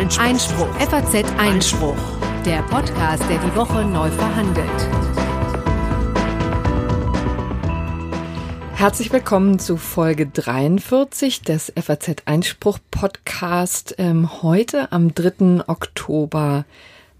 Einspruch. Einspruch. FAZ Einspruch. Der Podcast, der die Woche neu verhandelt. Herzlich willkommen zu Folge 43 des FAZ Einspruch Podcast. Ähm, heute am 3. Oktober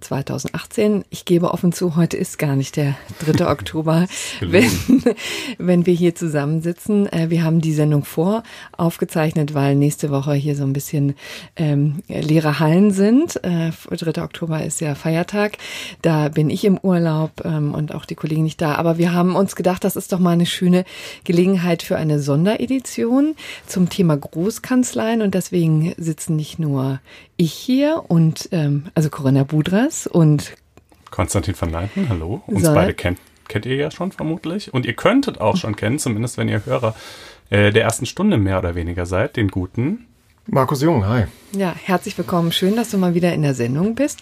2018. Ich gebe offen zu, heute ist gar nicht der 3. Oktober, wenn, wenn wir hier zusammensitzen. Äh, wir haben die Sendung vor aufgezeichnet, weil nächste Woche hier so ein bisschen ähm, leere Hallen sind. Äh, 3. Oktober ist ja Feiertag. Da bin ich im Urlaub ähm, und auch die Kollegen nicht da. Aber wir haben uns gedacht, das ist doch mal eine schöne Gelegenheit für eine Sonderedition zum Thema Großkanzleien. Und deswegen sitzen nicht nur ich hier und ähm, also Corinna Budras und Konstantin van Leiten, hallo. Uns so. beide kennt, kennt ihr ja schon vermutlich. Und ihr könntet auch schon kennen, zumindest wenn ihr Hörer äh, der ersten Stunde mehr oder weniger seid, den guten Markus Jung, hi. Ja, herzlich willkommen. Schön, dass du mal wieder in der Sendung bist.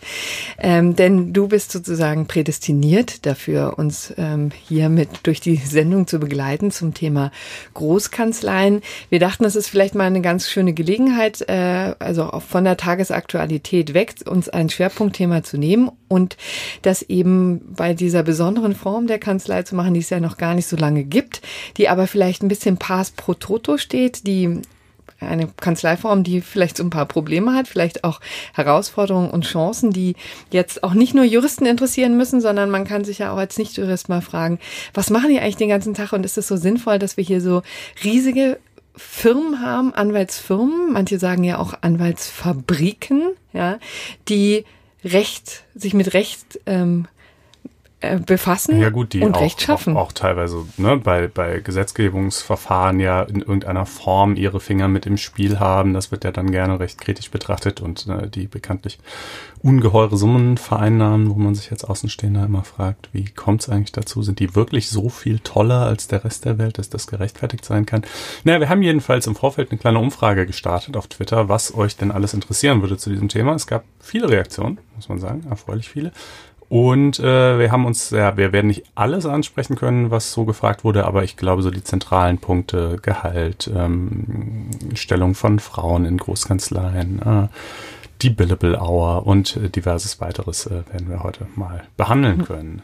Ähm, denn du bist sozusagen prädestiniert dafür, uns ähm, hier mit durch die Sendung zu begleiten zum Thema Großkanzleien. Wir dachten, das ist vielleicht mal eine ganz schöne Gelegenheit, äh, also auch von der Tagesaktualität weg, uns ein Schwerpunktthema zu nehmen und das eben bei dieser besonderen Form der Kanzlei zu machen, die es ja noch gar nicht so lange gibt, die aber vielleicht ein bisschen pass pro toto steht, die eine Kanzleiform, die vielleicht so ein paar Probleme hat, vielleicht auch Herausforderungen und Chancen, die jetzt auch nicht nur Juristen interessieren müssen, sondern man kann sich ja auch als Nicht-Jurist mal fragen, was machen die eigentlich den ganzen Tag und ist es so sinnvoll, dass wir hier so riesige Firmen haben, Anwaltsfirmen, manche sagen ja auch Anwaltsfabriken, ja, die Recht, sich mit Recht ähm, äh, befassen ja, gut, die und auch, Recht schaffen. Auch, auch teilweise ne, bei, bei Gesetzgebungsverfahren ja in irgendeiner Form ihre Finger mit im Spiel haben. Das wird ja dann gerne recht kritisch betrachtet und äh, die bekanntlich ungeheure Summen vereinnahmen, wo man sich als Außenstehender immer fragt, wie kommt es eigentlich dazu? Sind die wirklich so viel toller als der Rest der Welt, dass das gerechtfertigt sein kann? Naja, wir haben jedenfalls im Vorfeld eine kleine Umfrage gestartet auf Twitter, was euch denn alles interessieren würde zu diesem Thema. Es gab viele Reaktionen, muss man sagen, erfreulich viele. Und äh, wir haben uns, ja, wir werden nicht alles ansprechen können, was so gefragt wurde, aber ich glaube, so die zentralen Punkte, Gehalt, ähm, Stellung von Frauen in Großkanzleien, äh, die Billable Hour und äh, diverses weiteres äh, werden wir heute mal behandeln können.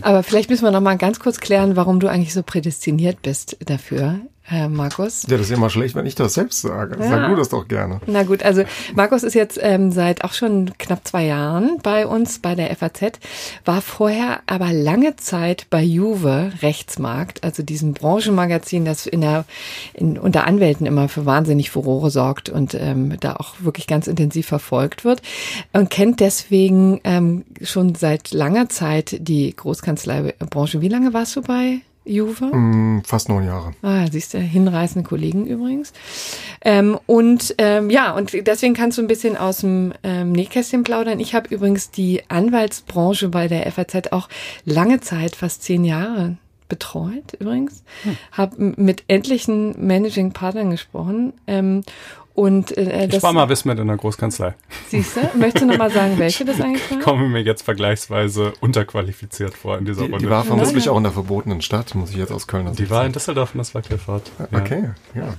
Aber vielleicht müssen wir noch mal ganz kurz klären, warum du eigentlich so prädestiniert bist dafür. Herr Markus? Ja, das ist immer schlecht, wenn ich das selbst sage. Ja. Sag du das doch gerne. Na gut, also Markus ist jetzt ähm, seit auch schon knapp zwei Jahren bei uns bei der FAZ, war vorher aber lange Zeit bei Juve Rechtsmarkt, also diesem Branchenmagazin, das in der in, unter Anwälten immer für wahnsinnig Furore sorgt und ähm, da auch wirklich ganz intensiv verfolgt wird und kennt deswegen ähm, schon seit langer Zeit die Großkanzleibranche. Wie lange warst du bei Juve? Mm, fast neun Jahre. Ah, siehst du, hinreißende Kollegen übrigens. Ähm, und ähm, ja, und deswegen kannst du ein bisschen aus dem ähm, Nähkästchen plaudern. Ich habe übrigens die Anwaltsbranche bei der FAZ auch lange Zeit, fast zehn Jahre betreut übrigens. Hm. Habe mit etlichen Managing Partnern gesprochen ähm, und, äh, ich war mal Wismet in der Großkanzlei. Siehst du? Möchtest du nochmal sagen, welche das eigentlich war? Ich komme mir jetzt vergleichsweise unterqualifiziert vor in dieser die, Runde. Die war vermutlich auch in der verbotenen Stadt, muss ich jetzt aus Köln Die war in Düsseldorf und das war Clifford. Ja. Okay, ja.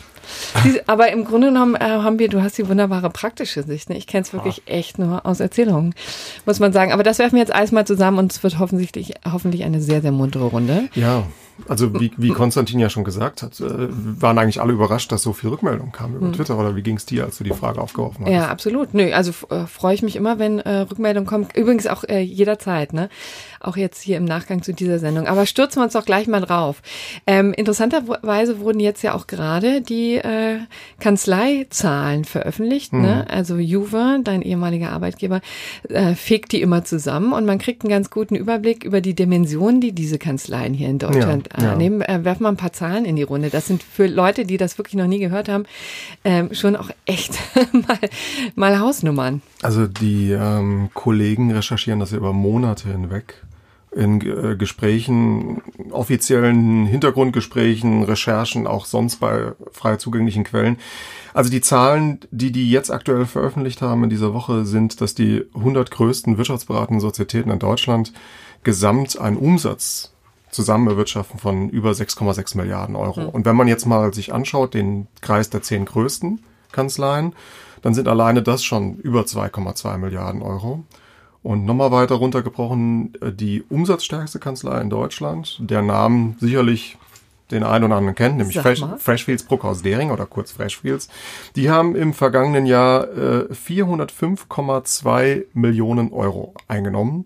aber im Grunde genommen äh, haben wir, du hast die wunderbare praktische Sicht. Ne? Ich kenne es wirklich Ach. echt nur aus Erzählungen, muss man sagen. Aber das werfen wir jetzt alles mal zusammen und es wird hoffentlich, hoffentlich eine sehr, sehr muntere Runde. Ja, also wie, wie Konstantin ja schon gesagt hat, äh, waren eigentlich alle überrascht, dass so viel Rückmeldung kam über hm. Twitter oder wie ging es dir, als du die Frage aufgeworfen hast? Ja, absolut. Nö, also äh, freue ich mich immer, wenn äh, Rückmeldung kommt. Übrigens auch äh, jederzeit, ne? Auch jetzt hier im Nachgang zu dieser Sendung. Aber stürzen wir uns doch gleich mal drauf. Ähm, interessanterweise wurden jetzt ja auch gerade die äh, Kanzleizahlen veröffentlicht. Ne? Mhm. Ne? Also Juve, dein ehemaliger Arbeitgeber, äh, fegt die immer zusammen und man kriegt einen ganz guten Überblick über die Dimensionen, die diese Kanzleien hier in Deutschland ja, nehmen, äh, werfen wir ein paar Zahlen in die Runde. Das sind für Leute, die das wirklich noch nie gehört haben, ähm, schon auch echt mal, mal Hausnummern. Also die ähm, Kollegen recherchieren das über Monate hinweg in äh, Gesprächen, offiziellen Hintergrundgesprächen, Recherchen, auch sonst bei frei zugänglichen Quellen. Also die Zahlen, die die jetzt aktuell veröffentlicht haben in dieser Woche, sind, dass die 100 größten wirtschaftsberatenden Sozietäten in Deutschland gesamt einen Umsatz zusammen erwirtschaften von über 6,6 Milliarden Euro. Mhm. Und wenn man jetzt mal sich anschaut, den Kreis der zehn größten Kanzleien, dann sind alleine das schon über 2,2 Milliarden Euro. Und nochmal weiter runtergebrochen, äh, die umsatzstärkste Kanzlei in Deutschland, der Namen sicherlich den einen oder anderen kennt, nämlich Fresh, Freshfields Bruckhaus Dering oder kurz Freshfields. Die haben im vergangenen Jahr äh, 405,2 Millionen Euro eingenommen.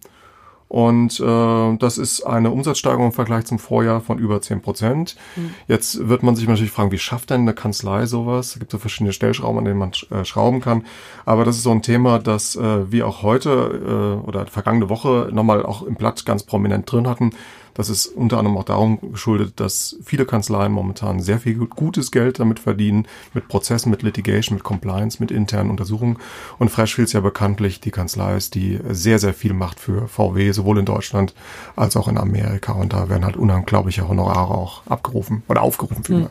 Und äh, das ist eine Umsatzsteigerung im Vergleich zum Vorjahr von über 10 Prozent. Mhm. Jetzt wird man sich natürlich fragen, wie schafft denn eine Kanzlei sowas? Es gibt so verschiedene Stellschrauben, an denen man äh, schrauben kann. Aber das ist so ein Thema, das äh, wir auch heute äh, oder vergangene Woche nochmal auch im Blatt ganz prominent drin hatten. Das ist unter anderem auch darum geschuldet, dass viele Kanzleien momentan sehr viel gutes Geld damit verdienen, mit Prozessen, mit Litigation, mit Compliance, mit internen Untersuchungen. Und Freshfields ja bekanntlich die Kanzlei ist, die sehr, sehr viel macht für VW, sowohl in Deutschland als auch in Amerika. Und da werden halt unglaubliche Honorare auch abgerufen oder aufgerufen. Hm.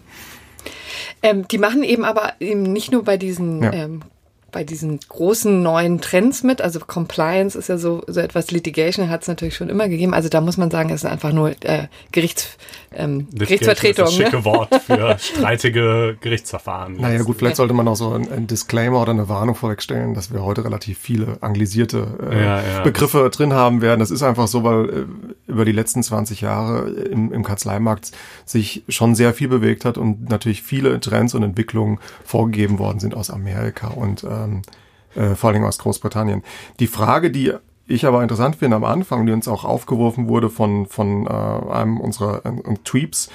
Ähm, die machen eben aber eben nicht nur bei diesen ja. ähm, bei diesen großen neuen Trends mit. Also Compliance ist ja so, so etwas, Litigation hat es natürlich schon immer gegeben. Also da muss man sagen, es ist einfach nur äh, Gerichts, ähm, Gerichtsvertretung. Das, ist das schicke ne? Wort für streitige Gerichtsverfahren. Naja gut, vielleicht sollte man auch so ein, ein, Disclaimer oder eine Warnung vorwegstellen, dass wir heute relativ viele anglisierte äh, ja, ja. Begriffe drin haben werden. Das ist einfach so, weil äh, über die letzten 20 Jahre im, im Kanzleimarkt sich schon sehr viel bewegt hat und natürlich viele Trends und Entwicklungen vorgegeben worden sind aus Amerika und ähm, äh, vor allem aus Großbritannien. Die Frage, die ich aber interessant finde am Anfang, die uns auch aufgeworfen wurde von, von äh, einem unserer äh, Tweets,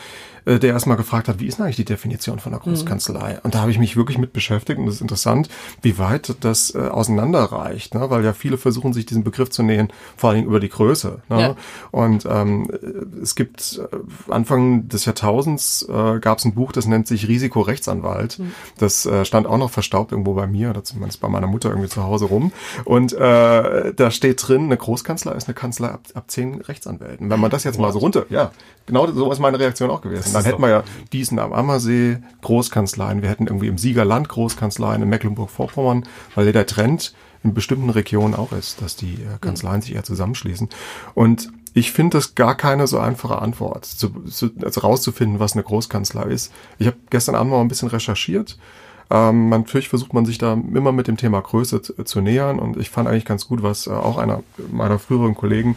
äh, der erstmal gefragt hat, wie ist denn eigentlich die Definition von einer mhm. Großkanzlei? Mhm. Und da habe ich mich wirklich mit beschäftigt und es ist interessant, wie weit das äh, auseinanderreicht, ne? weil ja viele versuchen, sich diesen Begriff zu nähen, vor allen Dingen über die Größe. Ne? Ja. Und ähm, es gibt äh, Anfang des Jahrtausends äh, gab es ein Buch, das nennt sich Risikorechtsanwalt. Mhm. Das äh, stand auch noch verstaubt irgendwo bei mir oder zumindest bei meiner Mutter irgendwie zu Hause rum. Und äh, da steht drin, eine Großkanzlei ist eine Kanzlei ab, ab zehn Rechtsanwälten. Wenn man das jetzt mal so runter, ja, genau so ist meine Reaktion auch gewesen dann hätten wir ja diesen am Ammersee Großkanzleien, wir hätten irgendwie im Siegerland Großkanzleien, in Mecklenburg-Vorpommern, weil der Trend in bestimmten Regionen auch ist, dass die äh, Kanzleien sich eher zusammenschließen. Und ich finde das gar keine so einfache Antwort, zu, zu, also rauszufinden, was eine Großkanzlei ist. Ich habe gestern Abend mal ein bisschen recherchiert. Ähm, natürlich versucht man sich da immer mit dem Thema Größe zu, zu nähern und ich fand eigentlich ganz gut, was äh, auch einer meiner früheren Kollegen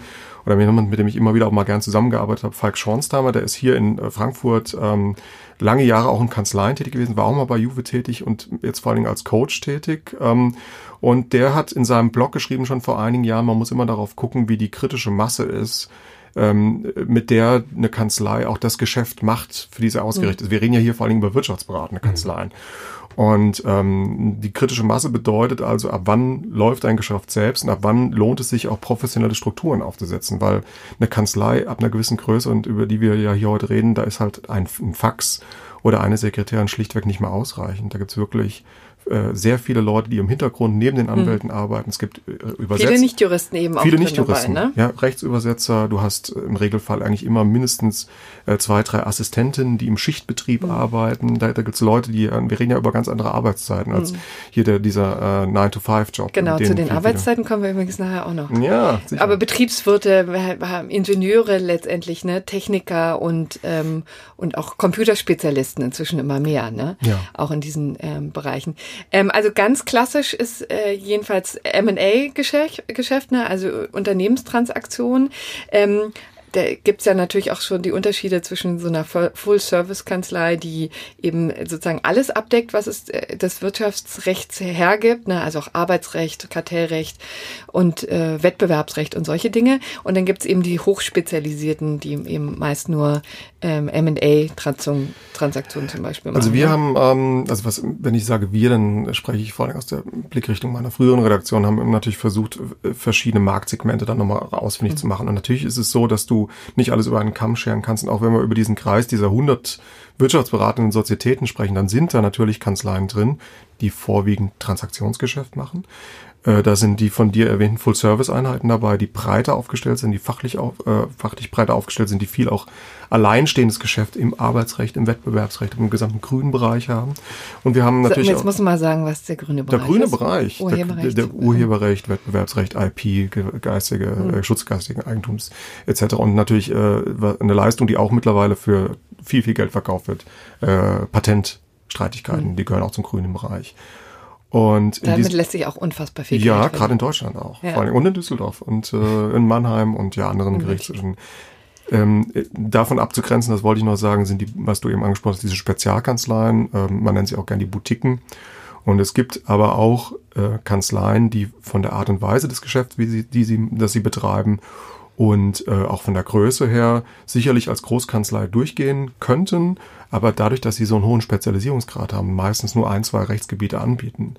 oder jemand, mit dem ich immer wieder auch mal gern zusammengearbeitet habe, Falk Schornsteimer, der ist hier in äh, Frankfurt ähm, lange Jahre auch in Kanzleien tätig gewesen, war auch mal bei Juve tätig und jetzt vor allen Dingen als Coach tätig. Ähm, und der hat in seinem Blog geschrieben schon vor einigen Jahren, man muss immer darauf gucken, wie die kritische Masse ist, ähm, mit der eine Kanzlei auch das Geschäft macht, für diese ausgerichtet ist. Mhm. Wir reden ja hier vor allen Dingen über wirtschaftsberatende Kanzleien. Mhm. Und ähm, die kritische Masse bedeutet also, ab wann läuft ein Geschäft selbst und ab wann lohnt es sich auch professionelle Strukturen aufzusetzen, weil eine Kanzlei ab einer gewissen Größe und über die wir ja hier heute reden, da ist halt ein, ein Fax oder eine Sekretärin schlichtweg nicht mehr ausreichend. Da gibt's wirklich äh, sehr viele Leute, die im Hintergrund neben den hm. Anwälten mhm. arbeiten. Es gibt äh, Übersetzer. Viele Nichtjuristen eben auch. Viele Nichtjuristen. Ne? Ja, Rechtsübersetzer. Du hast im Regelfall eigentlich immer mindestens äh, zwei, drei Assistentinnen, die im Schichtbetrieb mhm. arbeiten. Da, da gibt es Leute, die, äh, wir reden ja über ganz andere Arbeitszeiten als mhm. hier der, dieser äh, 9-to-5-Job. Genau, zu den Arbeitszeiten kommen wir übrigens nachher auch noch. Ja, sicher. Aber Betriebswirte, Ingenieure letztendlich, ne, Techniker und, ähm, und auch Computerspezialisten inzwischen immer mehr, ne? Ja. Auch in diesen ähm, Bereichen. Ähm, also ganz klassisch ist äh, jedenfalls M&A-Geschäft, Geschäft, ne? also Unternehmenstransaktionen. Ähm, da gibt's ja natürlich auch schon die Unterschiede zwischen so einer Full-Service-Kanzlei, die eben sozusagen alles abdeckt, was es äh, des Wirtschaftsrechts hergibt, ne? also auch Arbeitsrecht, Kartellrecht und äh, Wettbewerbsrecht und solche Dinge. Und dann gibt's eben die hochspezialisierten, die eben meist nur ähm, M&A-Transaktionen zum Beispiel machen. Also wir ne? haben, ähm, also was, wenn ich sage wir, dann spreche ich vor allem aus der Blickrichtung meiner früheren Redaktion, haben natürlich versucht, verschiedene Marktsegmente dann nochmal ausfindig mhm. zu machen. Und natürlich ist es so, dass du nicht alles über einen Kamm scheren kannst. Und auch wenn wir über diesen Kreis dieser 100 wirtschaftsberatenden Sozietäten sprechen, dann sind da natürlich Kanzleien drin, die vorwiegend Transaktionsgeschäft machen. Äh, da sind die von dir erwähnten Full-Service-Einheiten dabei, die breiter aufgestellt sind, die fachlich, auf, äh, fachlich breiter aufgestellt sind, die viel auch alleinstehendes Geschäft im Arbeitsrecht, im Wettbewerbsrecht, im gesamten grünen Bereich haben. Und wir haben natürlich. Jetzt muss man mal sagen, was der grüne Bereich ist. Der grüne ist. Bereich, Urheberrecht. Der, der, Urheberrecht, Wettbewerbsrecht, IP, geistige, mhm. äh, Schutz geistigen Eigentums etc. Und natürlich äh, eine Leistung, die auch mittlerweile für viel, viel Geld verkauft wird. Äh, Patentstreitigkeiten, mhm. die gehören auch zum grünen Bereich. Und damit lässt sich auch unfassbar viel Ja, gerade in Deutschland auch. Ja. Vor allem und in Düsseldorf und äh, in Mannheim und ja anderen Gerichtshöfen. Ähm, davon abzugrenzen, das wollte ich noch sagen, sind die, was du eben angesprochen hast, diese Spezialkanzleien, ähm, man nennt sie auch gern die Boutiquen. Und es gibt aber auch äh, Kanzleien, die von der Art und Weise des Geschäfts, wie sie, die sie, das sie betreiben und äh, auch von der Größe her sicherlich als Großkanzlei durchgehen könnten, aber dadurch, dass sie so einen hohen Spezialisierungsgrad haben, meistens nur ein, zwei Rechtsgebiete anbieten,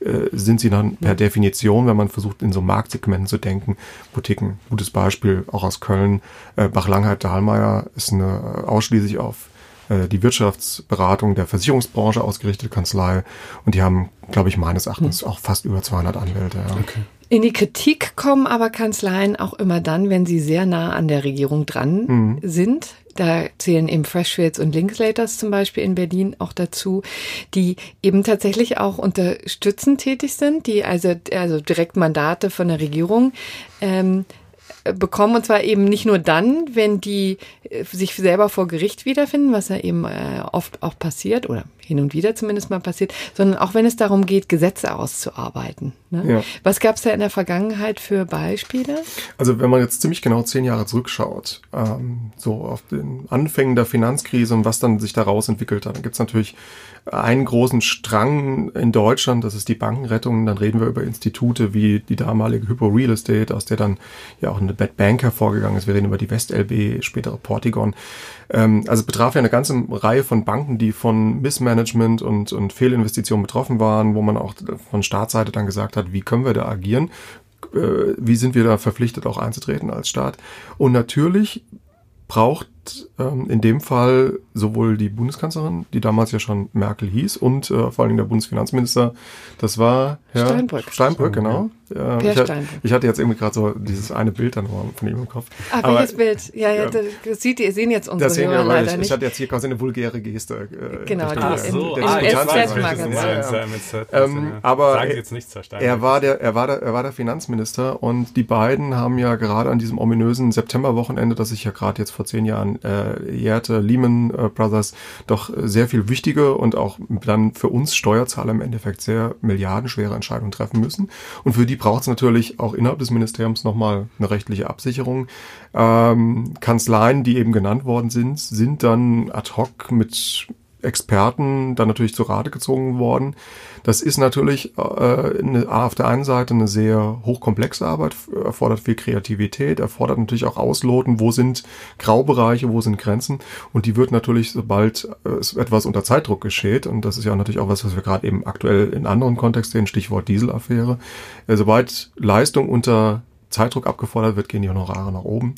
äh, sind sie dann per Definition, wenn man versucht, in so Marktsegmenten zu denken, Boutiquen. Gutes Beispiel auch aus Köln. Äh, Bach-Langheit-Dahlmeier ist eine äh, ausschließlich auf äh, die Wirtschaftsberatung der Versicherungsbranche ausgerichtete Kanzlei und die haben, glaube ich, meines Erachtens hm. auch fast über 200 Anwälte. Ja. Okay. In die Kritik kommen aber Kanzleien auch immer dann, wenn sie sehr nah an der Regierung dran mhm. sind. Da zählen eben Freshfields und Linklaters zum Beispiel in Berlin auch dazu, die eben tatsächlich auch unterstützend tätig sind, die also, also direkt Mandate von der Regierung ähm, bekommen. Und zwar eben nicht nur dann, wenn die äh, sich selber vor Gericht wiederfinden, was ja eben äh, oft auch passiert oder hin und wieder zumindest mal passiert, sondern auch wenn es darum geht, Gesetze auszuarbeiten. Ne? Ja. Was gab es da in der Vergangenheit für Beispiele? Also wenn man jetzt ziemlich genau zehn Jahre zurückschaut, ähm, so auf den Anfängen der Finanzkrise und was dann sich daraus entwickelt hat, dann gibt es natürlich einen großen Strang in Deutschland, das ist die Bankenrettung. Dann reden wir über Institute wie die damalige Hypo Real Estate, aus der dann ja auch eine Bad Bank hervorgegangen ist. Wir reden über die WestLB, spätere Portigon. Ähm, also betraf ja eine ganze Reihe von Banken, die von Missmanagement und, und Fehlinvestitionen betroffen waren, wo man auch von Staatsseite dann gesagt hat, wie können wir da agieren? Äh, wie sind wir da verpflichtet, auch einzutreten als Staat? Und natürlich braucht ähm, in dem Fall sowohl die Bundeskanzlerin, die damals ja schon Merkel hieß, und äh, vor allen Dingen der Bundesfinanzminister, das war Herr Steinbrück. Steinbrück, genau. Ja. ich, ich, hatte jetzt irgendwie gerade so dieses eine Bild dann von ihm im Kopf. Ah, Aber, welches Bild? Ja, ja, das sieht ihr, sehen jetzt unsere das sehen Hörer leider ich, nicht. Ich hatte jetzt hier quasi eine vulgäre Geste. Äh, genau, die ah, so. im, im SZ-Magazin. Aber Sag jetzt nichts, Herr Steinbrück. Er war, der, er, war der, er war der Finanzminister und die beiden haben ja gerade an diesem ominösen Septemberwochenende, das sich ja gerade jetzt vor zehn Jahren äh, jährte, Lehman äh, Brothers, doch sehr viel wichtige und auch dann für uns Steuerzahler im Endeffekt sehr milliardenschwere Entscheidungen treffen müssen. Und für die braucht es natürlich auch innerhalb des Ministeriums nochmal eine rechtliche Absicherung. Ähm, Kanzleien, die eben genannt worden sind, sind dann ad hoc mit Experten dann natürlich zu Rate gezogen worden. Das ist natürlich äh, eine, auf der einen Seite eine sehr hochkomplexe Arbeit, erfordert viel Kreativität, erfordert natürlich auch Ausloten, wo sind Graubereiche, wo sind Grenzen. Und die wird natürlich, sobald äh, etwas unter Zeitdruck geschieht, und das ist ja natürlich auch was, was wir gerade eben aktuell in anderen Kontexten sehen, Stichwort Dieselaffäre, äh, sobald Leistung unter Zeitdruck abgefordert wird, gehen die Honorare nach oben.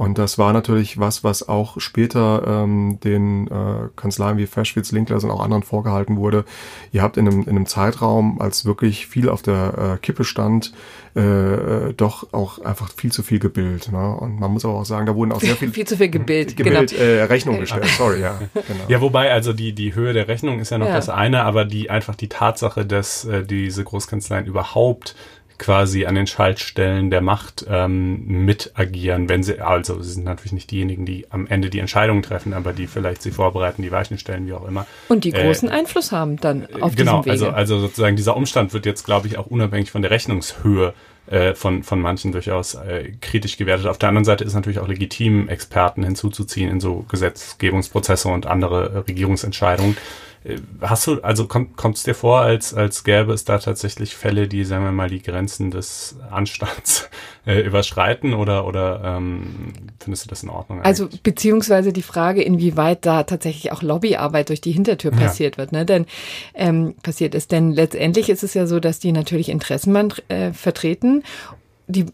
Und das war natürlich was, was auch später ähm, den äh, Kanzleien wie Feschwitz, Linkler und auch anderen vorgehalten wurde. Ihr habt in einem, in einem Zeitraum, als wirklich viel auf der äh, Kippe stand, äh, äh doch auch einfach viel zu viel gebildet. Ne? Und man muss aber auch sagen, da wurden auch sehr viel... viel zu viel gebildet, gebildet, genau. äh, Rechnung gestellt, sorry, ja. Genau. Ja, wobei, also die, die Höhe der Rechnung ist ja noch ja. das eine, aber die einfach die Tatsache, dass äh, diese Großkanzleien überhaupt quasi an den Schaltstellen der Macht ähm, mit agieren, wenn sie, also sie sind natürlich nicht diejenigen, die am Ende die Entscheidungen treffen, aber die vielleicht sie vorbereiten, die Weichen stellen, wie auch immer. Und die großen äh, Einfluss haben dann auf genau, diesem Wege. Genau, also, also sozusagen dieser Umstand wird jetzt, glaube ich, auch unabhängig von der Rechnungshöhe äh, von, von manchen durchaus äh, kritisch gewertet. Auf der anderen Seite ist natürlich auch legitim, Experten hinzuzuziehen in so Gesetzgebungsprozesse und andere äh, Regierungsentscheidungen. Äh, hast du, also kommt es dir vor, als, als gäbe es da tatsächlich Fälle, die, sagen wir mal, die Grenzen des Anstands äh, überschreiten oder, oder ähm, findest du das in Ordnung? Also eigentlich? Also beziehungsweise die Frage, inwieweit da tatsächlich auch Lobbyarbeit durch die Hintertür passiert ja. wird, ne? Denn ähm, passiert ist, denn letztendlich ist es ja so, dass die natürlich Interessen äh, vertreten. Die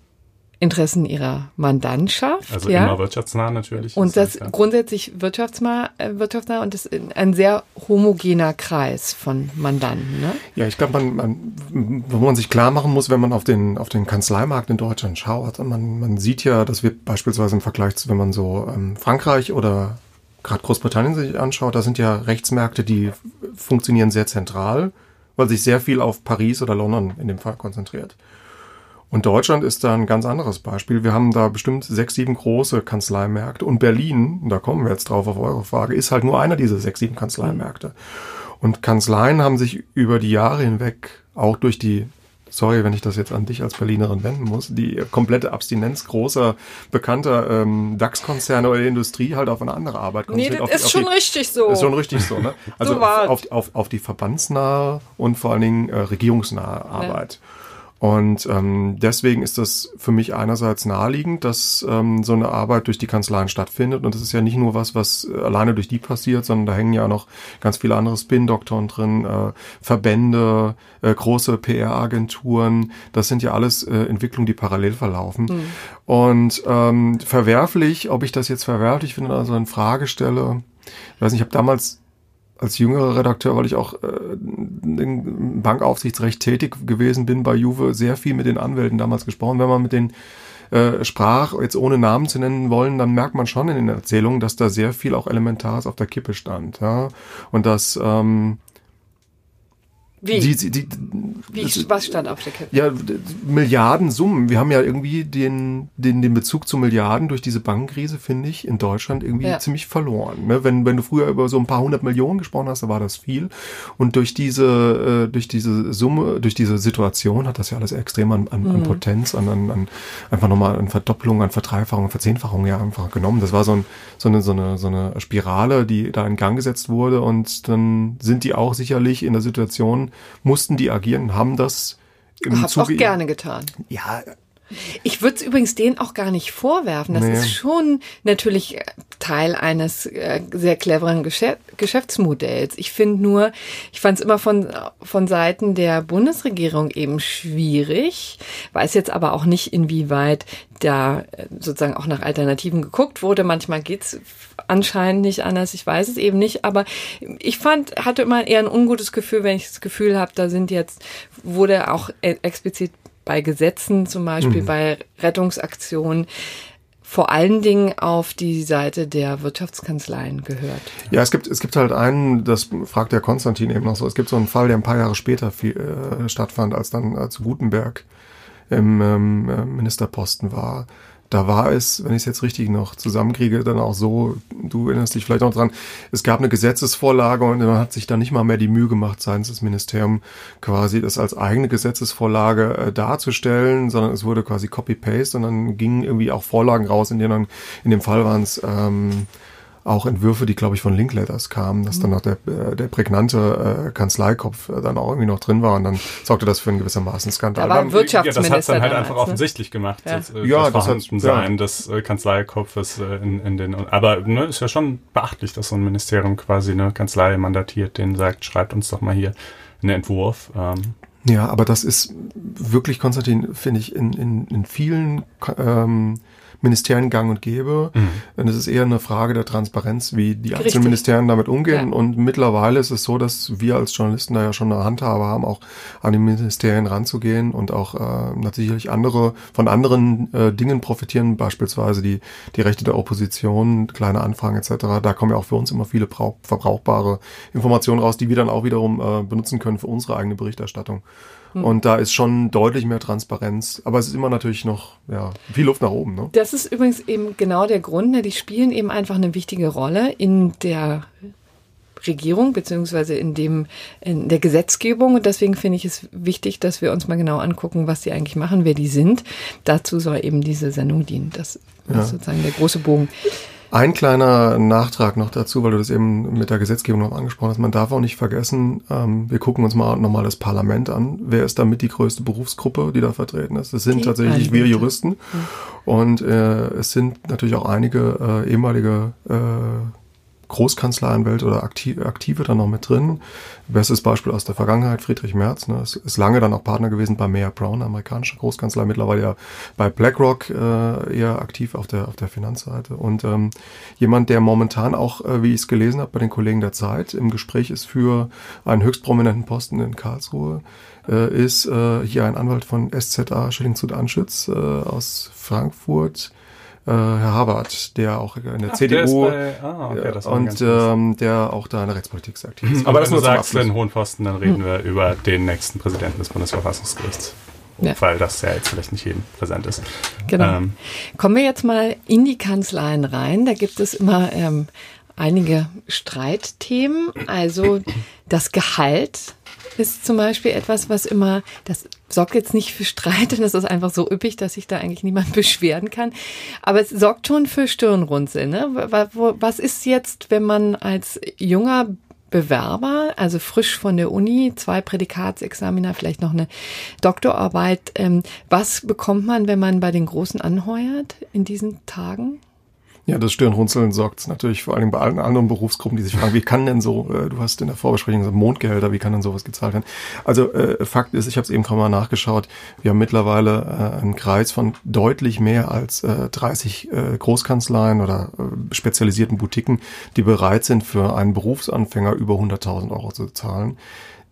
Interessen ihrer Mandantschaft. Also ja. immer wirtschaftsnah natürlich. Und das ja. grundsätzlich wirtschaftsnah, äh, wirtschaftsnah und das ist ein sehr homogener Kreis von Mandanten. Ne? Ja, ich glaube, man, man, wo man sich klar machen muss, wenn man auf den, auf den Kanzleimarkt in Deutschland schaut, man, man sieht ja, dass wir beispielsweise im Vergleich zu, wenn man so ähm, Frankreich oder gerade Großbritannien sich anschaut, da sind ja Rechtsmärkte, die funktionieren sehr zentral, weil sich sehr viel auf Paris oder London in dem Fall konzentriert. Und Deutschland ist da ein ganz anderes Beispiel. Wir haben da bestimmt sechs, sieben große Kanzleimärkte. Und Berlin, da kommen wir jetzt drauf auf eure Frage, ist halt nur einer dieser sechs, sieben Kanzleimärkte. Und Kanzleien haben sich über die Jahre hinweg auch durch die sorry, wenn ich das jetzt an dich als Berlinerin wenden muss, die komplette Abstinenz großer, bekannter ähm, DAX-Konzerne oder Industrie halt auf eine andere Arbeit Nee, das ist schon die, richtig so. Ist schon richtig so, ne? Also so auf, auf, auf die verbandsnahe und vor allen Dingen äh, regierungsnahe Arbeit. Ja. Und ähm, deswegen ist das für mich einerseits naheliegend, dass ähm, so eine Arbeit durch die Kanzleien stattfindet. Und das ist ja nicht nur was, was alleine durch die passiert, sondern da hängen ja noch ganz viele andere Spin-Doktoren drin, äh, Verbände, äh, große PR-Agenturen. Das sind ja alles äh, Entwicklungen, die parallel verlaufen. Mhm. Und ähm, verwerflich, ob ich das jetzt verwerflich finde, also in Frage stelle, ich weiß nicht, ich habe damals als jüngerer Redakteur, weil ich auch äh, im Bankaufsichtsrecht tätig gewesen bin bei Juve, sehr viel mit den Anwälten damals gesprochen. Wenn man mit den äh, sprach, jetzt ohne Namen zu nennen wollen, dann merkt man schon in den Erzählungen, dass da sehr viel auch Elementares auf der Kippe stand. Ja? Und dass ähm, wie? Die, die, Wie? Das, was stand auf der Kette? Ja, Milliardensummen. Wir haben ja irgendwie den, den, den Bezug zu Milliarden durch diese Bankenkrise, finde ich, in Deutschland irgendwie ja. ziemlich verloren. Ne? Wenn, wenn du früher über so ein paar hundert Millionen gesprochen hast, da war das viel. Und durch diese, äh, durch diese Summe, durch diese Situation hat das ja alles extrem an, an, mhm. an Potenz, an, an, an einfach nochmal an Verdopplung, an Verdreifachung, an Verzehnfachung ja einfach genommen. Das war so, ein, so, eine, so, eine, so eine Spirale, die da in Gang gesetzt wurde. Und dann sind die auch sicherlich in der Situation, mussten die agieren, haben das im Hab Zuge auch gerne getan. Ja, ich würde es übrigens denen auch gar nicht vorwerfen. Das nee. ist schon natürlich Teil eines äh, sehr cleveren Geschäft Geschäftsmodells. Ich finde nur, ich fand es immer von, von Seiten der Bundesregierung eben schwierig, weiß jetzt aber auch nicht, inwieweit da äh, sozusagen auch nach Alternativen geguckt wurde. Manchmal geht's anscheinend nicht anders, ich weiß es eben nicht, aber ich fand, hatte immer eher ein ungutes Gefühl, wenn ich das Gefühl habe, da sind jetzt, wurde auch e-, explizit bei Gesetzen zum Beispiel, mhm. bei Rettungsaktionen vor allen Dingen auf die Seite der Wirtschaftskanzleien gehört. Ja, es gibt, es gibt halt einen, das fragt der Konstantin eben noch so, es gibt so einen Fall, der ein paar Jahre später viel, äh, stattfand, als dann zu Gutenberg im ähm, äh, Ministerposten war da war es, wenn ich es jetzt richtig noch zusammenkriege, dann auch so, du erinnerst dich vielleicht noch dran, es gab eine Gesetzesvorlage und man hat sich dann nicht mal mehr die Mühe gemacht, seitens des Ministeriums quasi das als eigene Gesetzesvorlage äh, darzustellen, sondern es wurde quasi Copy-Paste und dann gingen irgendwie auch Vorlagen raus, in denen dann, in dem Fall waren es ähm, auch Entwürfe, die, glaube ich, von Linkletters kamen, dass mhm. dann noch der, äh, der prägnante äh, Kanzleikopf äh, dann auch irgendwie noch drin war und dann sorgte das für einen gewissermaßen Skandal. Da war ein Wirtschaftsminister ja, das hat dann halt damals, einfach ne? offensichtlich gemacht, ja, das, äh, ja, das, das hat, sein ja. des äh, Kanzleikopfes äh, in, in den, aber ne, ist ja schon beachtlich, dass so ein Ministerium quasi eine Kanzlei mandatiert, den sagt, schreibt uns doch mal hier einen Entwurf. Ähm. Ja, aber das ist wirklich, Konstantin, finde ich, in, in, in vielen ähm, Ministerien gang und gäbe. Mhm. Und es ist eher eine Frage der Transparenz, wie die einzelnen Richtig. Ministerien damit umgehen. Ja. Und mittlerweile ist es so, dass wir als Journalisten da ja schon eine Handhabe haben, auch an die Ministerien ranzugehen und auch äh, natürlich andere von anderen äh, Dingen profitieren, beispielsweise die, die Rechte der Opposition, kleine Anfragen etc. Da kommen ja auch für uns immer viele verbrauchbare Informationen raus, die wir dann auch wiederum äh, benutzen können für unsere eigene Berichterstattung. Hm. Und da ist schon deutlich mehr Transparenz. Aber es ist immer natürlich noch ja, viel Luft nach oben. Ne? Das ist übrigens eben genau der Grund. Ne? Die spielen eben einfach eine wichtige Rolle in der Regierung beziehungsweise in dem in der Gesetzgebung und deswegen finde ich es wichtig, dass wir uns mal genau angucken, was die eigentlich machen, wer die sind. Dazu soll eben diese Sendung dienen. Das ja. ist sozusagen der große Bogen. Ein kleiner Nachtrag noch dazu, weil du das eben mit der Gesetzgebung noch angesprochen hast. Man darf auch nicht vergessen, ähm, wir gucken uns mal nochmal das Parlament an. Wer ist damit die größte Berufsgruppe, die da vertreten ist? Das sind die tatsächlich wir Juristen. Mhm. Und äh, es sind natürlich auch einige äh, ehemalige äh, Großkanzleienwelt oder Aktive, Aktive dann noch mit drin. Bestes Beispiel aus der Vergangenheit, Friedrich Merz, ne, ist, ist lange dann auch Partner gewesen bei Mayer Brown, amerikanische Großkanzlei, mittlerweile ja bei BlackRock äh, eher aktiv auf der, auf der Finanzseite. Und ähm, jemand, der momentan auch, äh, wie ich es gelesen habe, bei den Kollegen der Zeit im Gespräch ist für einen höchst prominenten Posten in Karlsruhe, äh, ist äh, hier ein Anwalt von SZA Schilling zu Anschütz äh, aus Frankfurt, äh, Herr Habert, der auch in der Ach, CDU bei, ah, okay, und ähm, der auch da in der Rechtspolitik sehr aktiv ist. Aber, wenn du sagst, den hohen Posten, dann reden hm. wir über den nächsten Präsidenten des Bundesverfassungsgerichts. Ja. Weil das ja jetzt vielleicht nicht jedem präsent ist. Genau. Ähm, Kommen wir jetzt mal in die Kanzleien rein. Da gibt es immer ähm, einige Streitthemen. Also das Gehalt ist zum Beispiel etwas, was immer, das sorgt jetzt nicht für Streit, denn das ist einfach so üppig, dass sich da eigentlich niemand beschweren kann. Aber es sorgt schon für Stirnrunzeln. Ne? Was ist jetzt, wenn man als junger Bewerber, also frisch von der Uni, zwei Prädikatsexaminer, vielleicht noch eine Doktorarbeit. Ähm, was bekommt man, wenn man bei den Großen anheuert in diesen Tagen? Ja, das Stirnrunzeln sorgt natürlich vor allem bei allen anderen Berufsgruppen, die sich fragen, wie kann denn so, äh, du hast in der Vorbesprechung gesagt, Mondgehälter, wie kann denn sowas gezahlt werden? Also äh, Fakt ist, ich habe es eben gerade mal nachgeschaut, wir haben mittlerweile äh, einen Kreis von deutlich mehr als äh, 30 äh, Großkanzleien oder äh, spezialisierten Boutiquen, die bereit sind, für einen Berufsanfänger über 100.000 Euro zu zahlen.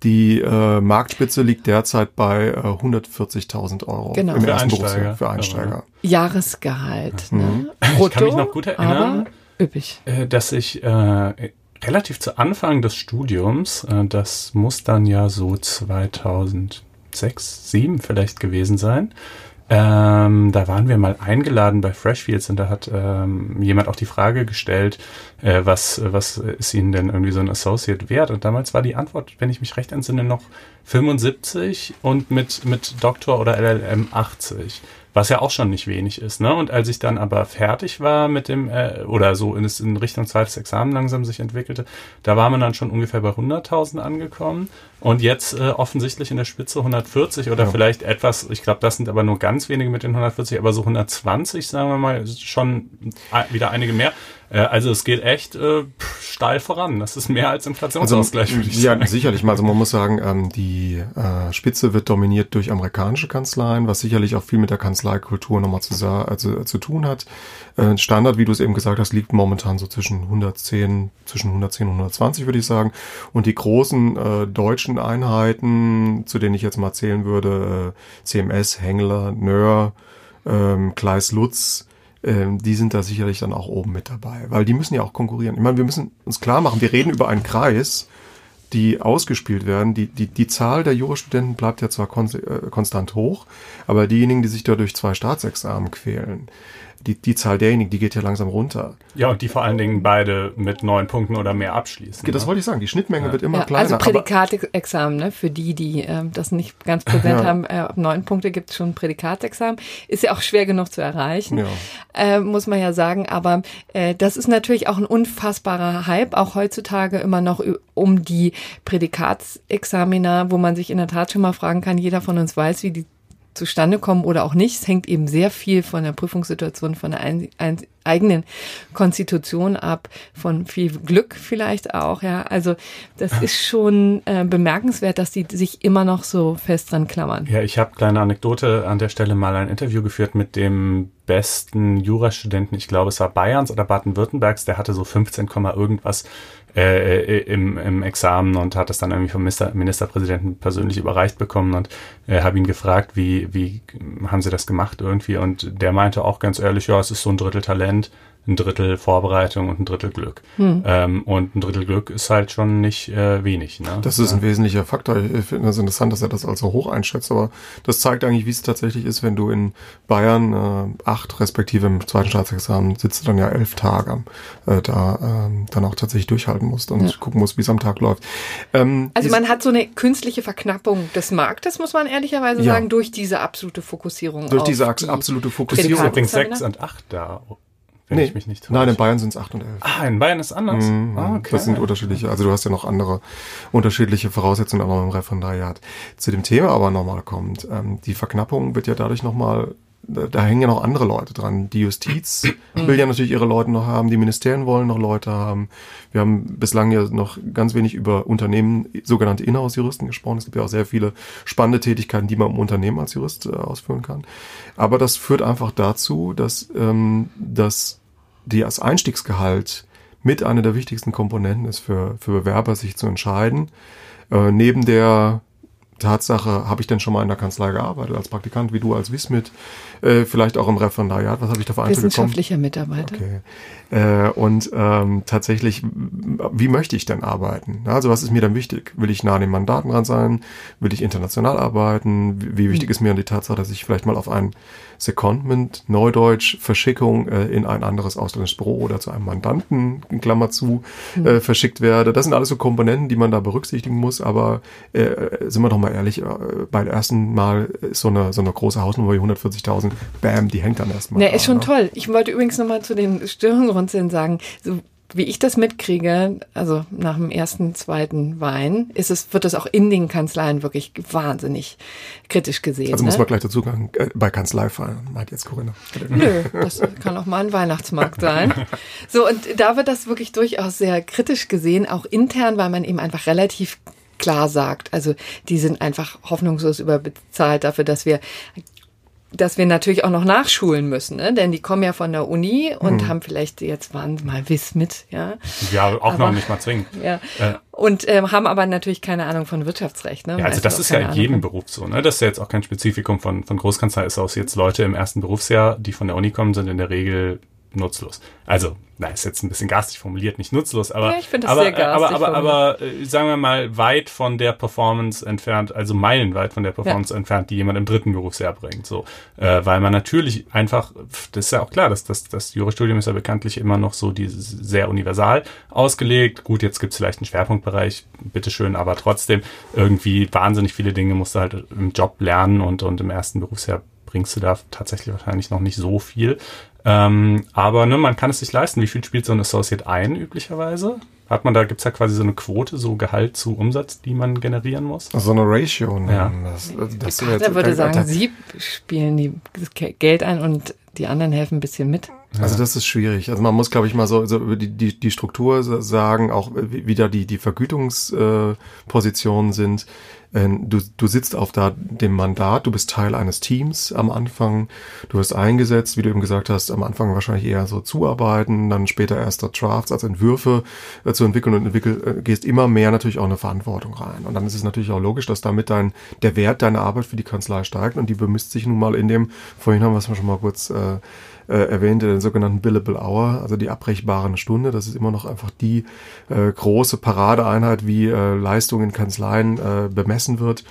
Die äh, Marktspitze liegt derzeit bei äh, 140.000 Euro genau. im für ersten Einsteiger. Berufsjahr für Einsteiger. Jahresgehalt. Ne? Mhm. Ich kann mich noch gut erinnern, üppig. äh, dass ich äh, relativ zu Anfang des Studiums, äh, das muss dann ja so 2006, 2007 vielleicht gewesen sein, ähm, da waren wir mal eingeladen bei Freshfields und da hat ähm, jemand auch die Frage gestellt, äh, was, was ist Ihnen denn irgendwie so ein Associate wert? Und damals war die Antwort, wenn ich mich recht entsinne, noch 75 und mit, mit Doktor oder LLM 80. Was ja auch schon nicht wenig ist, ne? Und als ich dann aber fertig war mit dem, äh, oder so in, in Richtung zweites Examen langsam sich entwickelte, da war man dann schon ungefähr bei 100.000 angekommen. Und jetzt äh, offensichtlich in der Spitze 140 oder Ja. vielleicht etwas, ich glaube, das sind aber nur ganz wenige mit den 140, aber so 120, sagen wir mal, schon ein- wieder einige mehr. Äh, also es geht echt äh, steil voran. Das ist mehr als Inflationsausgleich, würde ich ja, sagen. sicherlich mal. Also man muss sagen, ähm, die äh, Spitze wird dominiert durch amerikanische Kanzleien, was sicherlich auch viel mit der Kanzleikultur nochmal zu, sa- also, zu tun hat. Äh, Standard, wie du es eben gesagt hast, liegt momentan so zwischen 110, zwischen 110 und 120, würde ich sagen. Und die großen äh, deutschen Einheiten, zu denen ich jetzt mal zählen würde, äh, CMS, Hengler, Nöhr, ähm, Kleis Lutz, ähm, die sind da sicherlich dann auch oben mit dabei, weil die müssen ja auch konkurrieren. Ich meine, wir müssen uns klar machen, wir reden über einen Kreis, die ausgespielt werden. Die, die, die Zahl der Jurastudenten bleibt ja zwar äh, konstant hoch, aber diejenigen, die sich da durch zwei Staatsexamen quälen, die, die Zahl derjenigen, die geht ja langsam runter. Ja, und die vor allen Dingen beide mit neun Punkten oder mehr abschließen. Das ne? wollte ich sagen, die Schnittmenge wird immer Ja, kleiner. also Prädikatexamen, ne? für die, die ähm, das nicht ganz präsent Ja. haben, äh, ab neun Punkte gibt es schon Prädikatsexamen. Ist ja auch schwer genug zu erreichen, Ja. äh, muss man ja sagen. Aber äh, das ist natürlich auch ein unfassbarer Hype, auch heutzutage immer noch um die Prädikatsexamina, wo man sich in der Tat schon mal fragen kann, jeder von uns weiß, wie die zustande kommen oder auch nicht. Es hängt eben sehr viel von der Prüfungssituation, von der ein, ein, eigenen Konstitution ab, von viel Glück vielleicht auch, ja. Also das ist schon äh, bemerkenswert, dass die sich immer noch so fest dran klammern. Ja, ich habe kleine Anekdote an der Stelle mal ein Interview geführt mit dem besten Jurastudenten, ich glaube es war Bayerns oder Baden-Württembergs, der hatte so 15, Komma irgendwas äh, im, im Examen und hat das dann irgendwie vom Minister, Ministerpräsidenten persönlich überreicht bekommen und äh, habe ihn gefragt, wie, wie haben sie das gemacht irgendwie? Und der meinte auch ganz ehrlich, ja, es ist so ein Drittel Talent, ein Drittel Vorbereitung und ein Drittel Glück. Ähm, und ein Drittel Glück ist halt schon nicht äh, wenig. Ne? Das ist ein wesentlicher Faktor. Ich finde das interessant, dass er das also hoch einschätzt, aber das zeigt eigentlich, wie es tatsächlich ist, wenn du in Bayern äh, acht respektive im zweiten Staatsexamen sitzt du dann ja elf Tage äh, da ähm, dann auch tatsächlich durchhalten musst und Ja. gucken musst, wie es am Tag läuft. Ähm, Also man hat so eine künstliche Verknappung des Marktes, muss man ehrlicherweise Ja. sagen, durch diese absolute Fokussierung. durch auf diese die abs- absolute Fokussierung. übrigens Examiner? sechs und acht da, wenn Nee, ich mich nicht täusche. nein, in Bayern sind es acht und elf. Ah, in Bayern ist anders. Mhm, Ah, okay. Das sind unterschiedliche, also du hast ja noch andere unterschiedliche Voraussetzungen auch noch im Referendariat. Zu dem Thema aber nochmal kommt, ähm, die Verknappung wird ja dadurch nochmal, da, da hängen ja noch andere Leute dran. Die Justiz will ja natürlich ihre Leute noch haben, die Ministerien wollen noch Leute haben. Wir haben bislang ja noch ganz wenig über Unternehmen, sogenannte Inhouse-Juristen gesprochen. Es gibt ja auch sehr viele spannende Tätigkeiten, die man im Unternehmen als Jurist äh, ausführen kann. Aber das führt einfach dazu, dass, ähm, dass die als Einstiegsgehalt mit einer der wichtigsten Komponenten ist für, für Bewerber, sich zu entscheiden. Äh, neben der Tatsache, habe ich denn schon mal in der Kanzlei gearbeitet als Praktikant, wie du als Wismit, äh, vielleicht auch im Referendariat, was habe ich da für Wissenschaftlicher Mitarbeiter. Okay. Äh, und ähm, tatsächlich, wie möchte ich denn arbeiten? Also was ist mir dann wichtig? Will ich nah an den Mandaten dran sein? Will ich international arbeiten? Wie, wie wichtig hm. ist mir die Tatsache, dass ich vielleicht mal auf ein Secondment, Neudeutsch, Verschickung äh, in ein anderes ausländisches Büro oder zu einem Mandanten, in Klammer zu, hm. äh, verschickt werde. Das sind alles so Komponenten, die man da berücksichtigen muss, aber äh, sind wir doch mal ehrlich, äh, beim ersten Mal ist so eine, so eine große Hausnummer wie 140.000, bam, die hängt dann erstmal. Ja, ist schon ne? toll. Ich wollte übrigens nochmal zu den Stirnrunzeln sagen, so wie ich das mitkriege, also nach dem ersten, zweiten Wein, ist es, wird das auch in den Kanzleien wirklich wahnsinnig kritisch gesehen. Also muss ne? man gleich dazu sagen, äh, bei Kanzleifeiern, meint jetzt Corinna. Nö, das kann auch mal ein Weihnachtsmarkt sein. So, und da wird das wirklich durchaus sehr kritisch gesehen, auch intern, weil man eben einfach relativ klar sagt. Also die sind einfach hoffnungslos überbezahlt dafür, dass wir dass wir natürlich auch noch nachschulen müssen, ne? denn die kommen ja von der Uni und hm. haben vielleicht jetzt waren mal Wiss mit, ja. Ja, auch aber, noch nicht mal zwingend. Ja. Äh. Und ähm, haben aber natürlich keine Ahnung von Wirtschaftsrecht. Ne? Ja, also das ist ja in jedem Beruf so. Ne? Das ist ja jetzt auch kein Spezifikum von, von Großkanzlei. Ist auch jetzt Leute im ersten Berufsjahr, die von der Uni kommen, sind in der Regel nutzlos. Also, na, ist jetzt ein bisschen garstig formuliert, nicht nutzlos, aber, ja, ich das aber, sehr garstig aber, aber, aber, äh, sagen wir mal, weit von der Performance entfernt, also meilenweit von der Performance ja. entfernt, die jemand im dritten Berufsjahr bringt, so, äh, weil man natürlich einfach, das ist ja auch klar, dass das, das Jurastudium ist ja bekanntlich immer noch so dieses sehr universal ausgelegt. Gut, jetzt gibt's vielleicht einen Schwerpunktbereich, bitteschön, aber trotzdem irgendwie wahnsinnig viele Dinge musst du halt im Job lernen und, und im ersten Berufsjahr bringst du da tatsächlich wahrscheinlich noch nicht so viel. Ähm, aber ne, man kann es sich leisten. Wie viel spielt so ein Associate ein üblicherweise? Hat man da, gibt's ja quasi so eine Quote, so Gehalt zu Umsatz, die man generieren muss? So eine Ratio. Ne? Ja. Das, das der jetzt, würde sagen, sie spielen die, das Geld ein und die anderen helfen ein bisschen mit. Also das ist schwierig. Also man muss, glaube ich, mal so, so über die, die, die Struktur sagen, auch wie da die, die Vergütungspositionen äh, sind. Ähm, du, du sitzt auf da dem Mandat, du bist Teil eines Teams am Anfang, du wirst eingesetzt, wie du eben gesagt hast, am Anfang wahrscheinlich eher so zuarbeiten, dann später erster Drafts als Entwürfe äh, zu entwickeln und entwickel, äh, gehst immer mehr natürlich auch eine Verantwortung rein. Und dann ist es natürlich auch logisch, dass damit dein, der Wert deiner Arbeit für die Kanzlei steigt und die bemisst sich nun mal in dem, vorhin haben wir es schon mal kurz äh, äh, erwähnte, den sogenannten Billable Hour, also die abbrechbare Stunde. Das ist immer noch einfach die äh, große Paradeeinheit, wie äh, Leistung in Kanzleien äh, bemessen wird.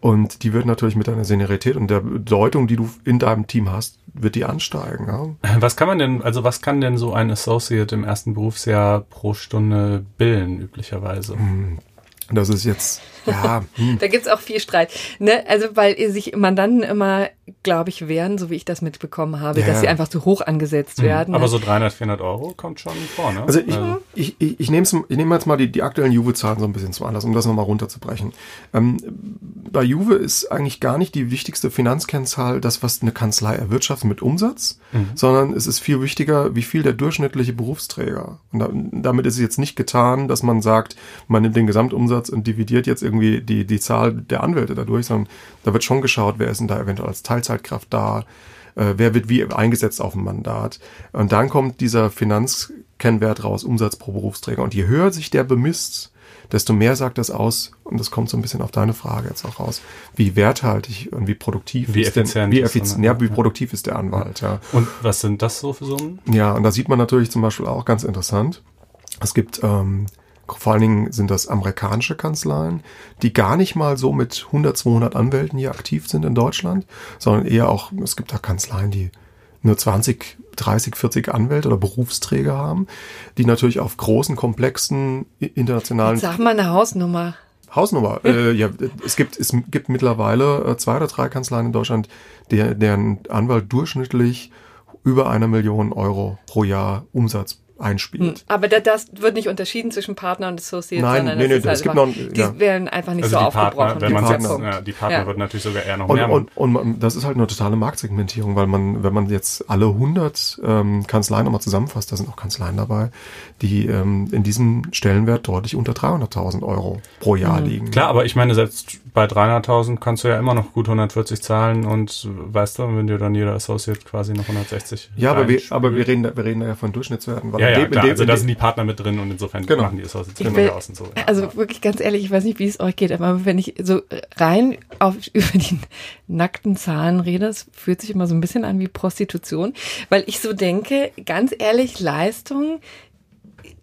Und die wird natürlich mit deiner Seniorität und der Bedeutung, die du in deinem Team hast, wird die ansteigen. Ja? Was kann man denn, also was kann denn so ein Associate im ersten Berufsjahr pro Stunde billen üblicherweise? Hm, das ist jetzt, ja. Hm. da gibt's auch viel Streit. Ne? Also, weil sich Mandanten immer, glaube ich, wehren, so wie ich das mitbekommen habe, ja, dass sie einfach zu hoch angesetzt hm. werden. Aber ne? so 300, 400 Euro kommt schon vor, ne? Also ich, also. ich, ich, ich nehme ich nehm jetzt mal die, die aktuellen Juve-Zahlen so ein bisschen zum Anlass, um das nochmal runterzubrechen. Ähm, bei Juve ist eigentlich gar nicht die wichtigste Finanzkennzahl das, was eine Kanzlei erwirtschaftet mit Umsatz, mhm. sondern es ist viel wichtiger, wie viel der durchschnittliche Berufsträger. Und da, damit ist es jetzt nicht getan, dass man sagt, man nimmt den Gesamtumsatz und dividiert jetzt irgendwie die, die Zahl der Anwälte dadurch, sondern da wird schon geschaut, wer ist denn da eventuell als Teilzeitkraft da, äh, wer wird wie eingesetzt auf dem Mandat. Und dann kommt dieser Finanzkennwert raus, Umsatz pro Berufsträger. Und je höher sich der bemisst, desto mehr sagt das aus, und das kommt so ein bisschen auf deine Frage jetzt auch raus, wie werthaltig und wie produktiv wie ist effizient denn, wie effizient, ja, wie produktiv ist der Anwalt, ja. Und was sind das so für Summen? Ja, und da sieht man natürlich zum Beispiel auch ganz interessant, es gibt ähm, vor allen Dingen sind das amerikanische Kanzleien, die gar nicht mal so mit 100, 200 Anwälten hier aktiv sind in Deutschland, sondern eher auch, es gibt da Kanzleien, die nur 20, 30, 40 Anwälte oder Berufsträger haben, die natürlich auf großen, komplexen, internationalen... Jetzt sag mal eine Hausnummer. Hausnummer. äh, ja, es gibt, es gibt mittlerweile äh, zwei oder drei Kanzleien in Deutschland, der, deren Anwalt durchschnittlich über eine Million Euro pro Jahr Umsatz einspielt. Hm. Aber da, das wird nicht unterschieden zwischen Partner und Associate, Nein, sondern nee, nee, es halt gibt noch, die ja. werden einfach nicht also so aufgebrochen. Partner, wenn man Partner, ja, die Partner ja. wird natürlich sogar eher noch und, mehr. Und, und, und das ist halt eine totale Marktsegmentierung, weil man, wenn man jetzt alle 100 ähm, Kanzleien nochmal zusammenfasst, da sind auch Kanzleien dabei, die ähm, in diesem Stellenwert deutlich unter 300.000 Euro pro Jahr mhm. liegen. Klar, aber ich meine, selbst bei 300.000 kannst du ja immer noch gut 140 zahlen und weißt du, wenn dir dann jeder Associate quasi noch 160 Ja, aber wir, aber wir reden, da, wir reden da ja von Durchschnittswerten, weil ja, dem, klar, dem, also da sind die Partner mit drin und insofern Genau. machen die Associates von will- außen so. Ja, Also ja. wirklich ganz ehrlich, ich weiß nicht, wie es euch geht, aber wenn ich so rein auf, über die nackten Zahlen rede, es fühlt sich immer so ein bisschen an wie Prostitution, weil ich so denke, ganz ehrlich, Leistung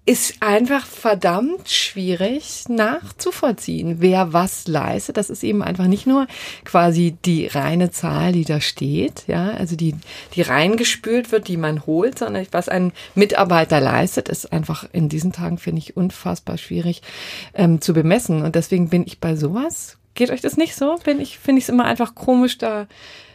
ist einfach verdammt schwierig nachzuvollziehen, wer was leistet. Das ist eben einfach nicht nur quasi die reine Zahl, die da steht, ja, also die, die reingespült wird, die man holt, sondern was ein Mitarbeiter leistet, ist einfach in diesen Tagen, finde ich, unfassbar schwierig ähm, zu bemessen. Und deswegen bin ich bei sowas. Geht euch das nicht so? Bin ich, finde ich es immer einfach komisch, da.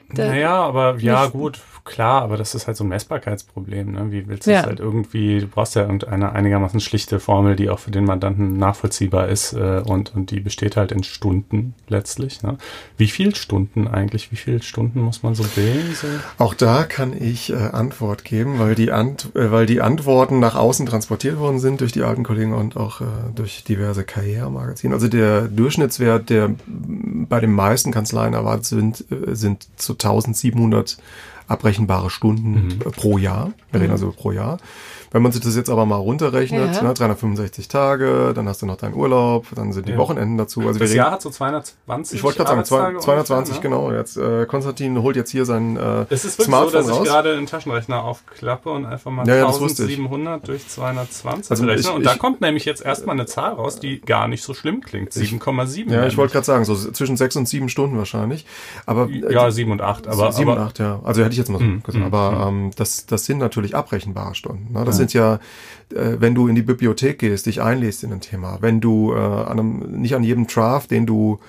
da Naja, aber ja, gut, klar, aber das ist halt so ein Messbarkeitsproblem. Ne? Wie willst du Ja. es halt irgendwie, du brauchst ja irgendeine einigermaßen schlichte Formel, die auch für den Mandanten nachvollziehbar ist äh, und, und die besteht halt in Stunden letztlich. Ne? Wie viel Stunden eigentlich? Wie viele Stunden muss man so bilden? So? Auch da kann ich äh, Antwort geben, weil die, Ant äh, weil die Antworten nach außen transportiert worden sind durch die alten Kollegen und auch äh, durch diverse Karrieremagazine. Also der Durchschnittswert, der bei den meisten Kanzleien erwartet sind, äh, sind zu 1700 abrechenbare Stunden äh, pro Jahr. Wir reden also pro Jahr. Wenn man sich das jetzt aber mal runterrechnet, Ja. ne, 365 Tage, dann hast du noch deinen Urlaub, dann sind die Ja. Wochenenden dazu. Also Das Jahr hat so 220 ich wollte gerade sagen, zwei- Arbeitstage 220, ungefähr, ne? genau. Jetzt äh, Konstantin holt jetzt hier sein äh, Es ist wirklich Smartphone so, dass raus. ich gerade den Taschenrechner aufklappe und einfach mal Ja, ja, das wusste ich. 1700 durch 220 Also rechne. ich- und da ich- kommt nämlich jetzt erstmal eine Zahl raus, die gar nicht so schlimm klingt. 7,7. Ja, ich wollte gerade sagen, so zwischen sechs und sieben Stunden wahrscheinlich. Aber äh, Ja, 7 und 8. Aber, sieben und aber acht, ja. Also hätte ich jetzt mal so gesagt. mm, aber ähm, das, das sind natürlich abrechenbare Stunden. Ne? Das sind ja, äh, wenn du in die Bibliothek gehst, dich einlässt in ein Thema, wenn du äh, an einem, nicht an jedem Draft, den du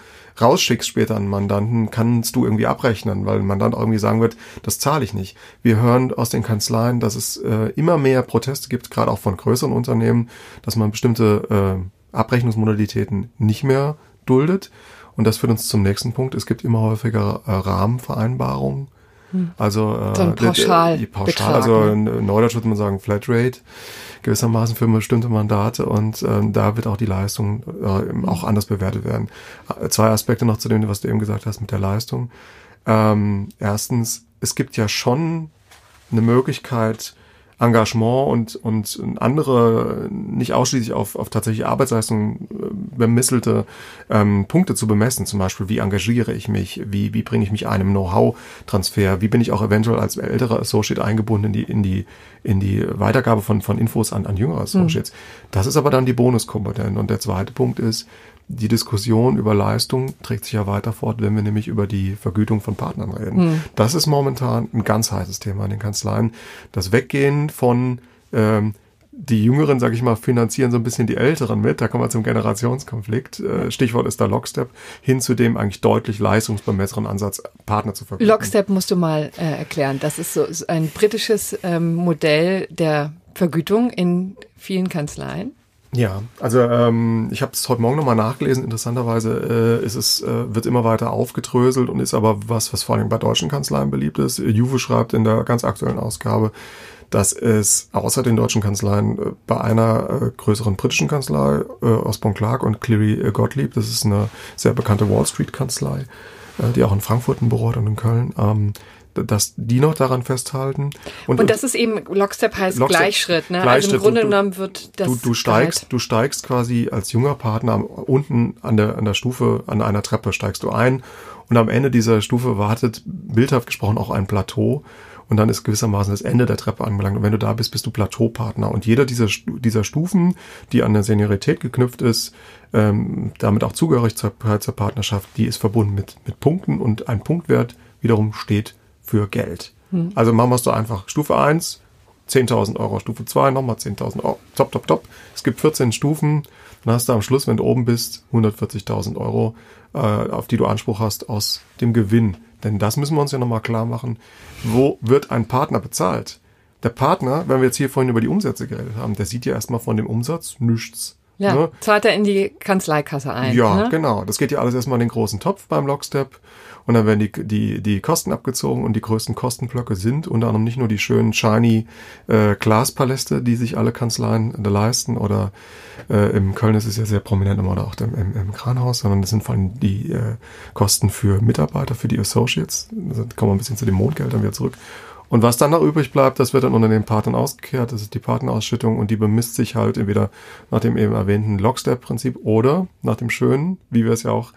rausschickst später an Mandanten, kannst du irgendwie abrechnen, weil ein Mandant irgendwie sagen wird, das zahle ich nicht. Wir hören aus den Kanzleien, dass es äh, immer mehr Proteste gibt, gerade auch von größeren Unternehmen, dass man bestimmte äh, Abrechnungsmodalitäten nicht mehr duldet. Und das führt uns zum nächsten Punkt. Es gibt immer häufiger äh, Rahmenvereinbarungen. Also äh, So Pauschal- die Pauschal, also ne? in Neudeutsch würde man sagen Flatrate gewissermaßen für bestimmte Mandate und ähm, da wird auch die Leistung äh, auch anders bewertet werden. Äh, Zwei Aspekte noch zu dem, was du eben gesagt hast mit der Leistung. Ähm, erstens, es gibt ja schon eine Möglichkeit, Engagement und, und andere nicht ausschließlich auf, auf tatsächliche Arbeitsleistung äh, bemisselte ähm, Punkte zu bemessen. Zum Beispiel, wie engagiere ich mich, wie, wie bringe ich mich einem Know-how-Transfer, wie bin ich auch eventuell als älterer Associate eingebunden in die, in die, in die Weitergabe von, von Infos an, an jüngere Associates. Das ist aber dann die Bonuskomponente. Und der zweite Punkt ist, die Diskussion über Leistung trägt sich ja weiter fort, wenn wir nämlich über die Vergütung von Partnern reden. Das ist momentan ein ganz heißes Thema in den Kanzleien. Das Weggehen von ähm, die Jüngeren, sage ich mal, finanzieren so ein bisschen die Älteren mit. Da kommen wir zum Generationskonflikt. Äh, Stichwort ist da Lockstep, hin zu dem eigentlich deutlich leistungsbemesseren Ansatz, Partner zu vergüten. Lockstep musst du mal äh, erklären. Das ist so ein britisches ähm, Modell der Vergütung in vielen Kanzleien. Ja, also ähm, ich habe es heute Morgen nochmal nachgelesen. Interessanterweise äh, ist es, äh, wird immer weiter aufgedröselt und ist aber was, was vor allem bei deutschen Kanzleien beliebt ist. Juve schreibt in der ganz aktuellen Ausgabe, dass es außer den deutschen Kanzleien äh, bei einer äh, größeren britischen Kanzlei, äh, Osborne Clark und Cleary Gottlieb, das ist eine sehr bekannte Wall Street Kanzlei, äh, die auch in Frankfurt ein Büro hat und in Köln, ähm, dass die noch daran festhalten. Und, das ist eben, Lockstep heißt Lockstep- Gleichschritt. Ne? also Gleichschritt. im Grunde Du- genommen wird das du, du steigst, du steigst quasi als junger Partner am- unten an der, an der Stufe, an einer Treppe steigst du ein und am Ende dieser Stufe wartet, bildhaft gesprochen, auch ein Plateau und dann ist gewissermaßen das Ende der Treppe angelangt und wenn du da bist, bist du Plateaupartner und jeder dieser, dieser Stufen, die an der Seniorität geknüpft ist, ähm, damit auch Zugehörigkeit zur Partnerschaft, die ist verbunden mit, mit Punkten und ein Punktwert wiederum steht für Geld. Also machen wir es doch einfach. Stufe 1, 10.000 Euro, Stufe 2 nochmal 10.000 Euro. Top, top, top. Es gibt 14 Stufen. Dann hast du am Schluss, wenn du oben bist, 140.000 Euro, äh, auf die du Anspruch hast aus dem Gewinn. Denn das müssen wir uns ja nochmal klar machen. Wo wird ein Partner bezahlt? Der Partner, wenn wir jetzt hier vorhin über die Umsätze geredet haben, der sieht ja erstmal von dem Umsatz nichts. Ja, Ne? zahlt er in die Kanzleikasse ein. Ja, ne? genau. Das geht ja alles erstmal in den großen Topf beim Lockstep. Und dann werden die, die, die Kosten abgezogen und die größten Kostenblöcke sind unter anderem nicht nur die schönen shiny äh, Glaspaläste, die sich alle Kanzleien leisten oder äh, im Köln ist es ja sehr prominent immer oder auch im, im, im Kranhaus, sondern das sind vor allem die äh, Kosten für Mitarbeiter, für die Associates. Da kommen wir ein bisschen zu den Mondgeldern wieder zurück. Und was dann noch übrig bleibt, das wird dann unter den Partnern ausgekehrt. Das ist die Partnerausschüttung und die bemisst sich halt entweder nach dem eben erwähnten Lockstep-Prinzip oder nach dem schönen, wie wir es ja auch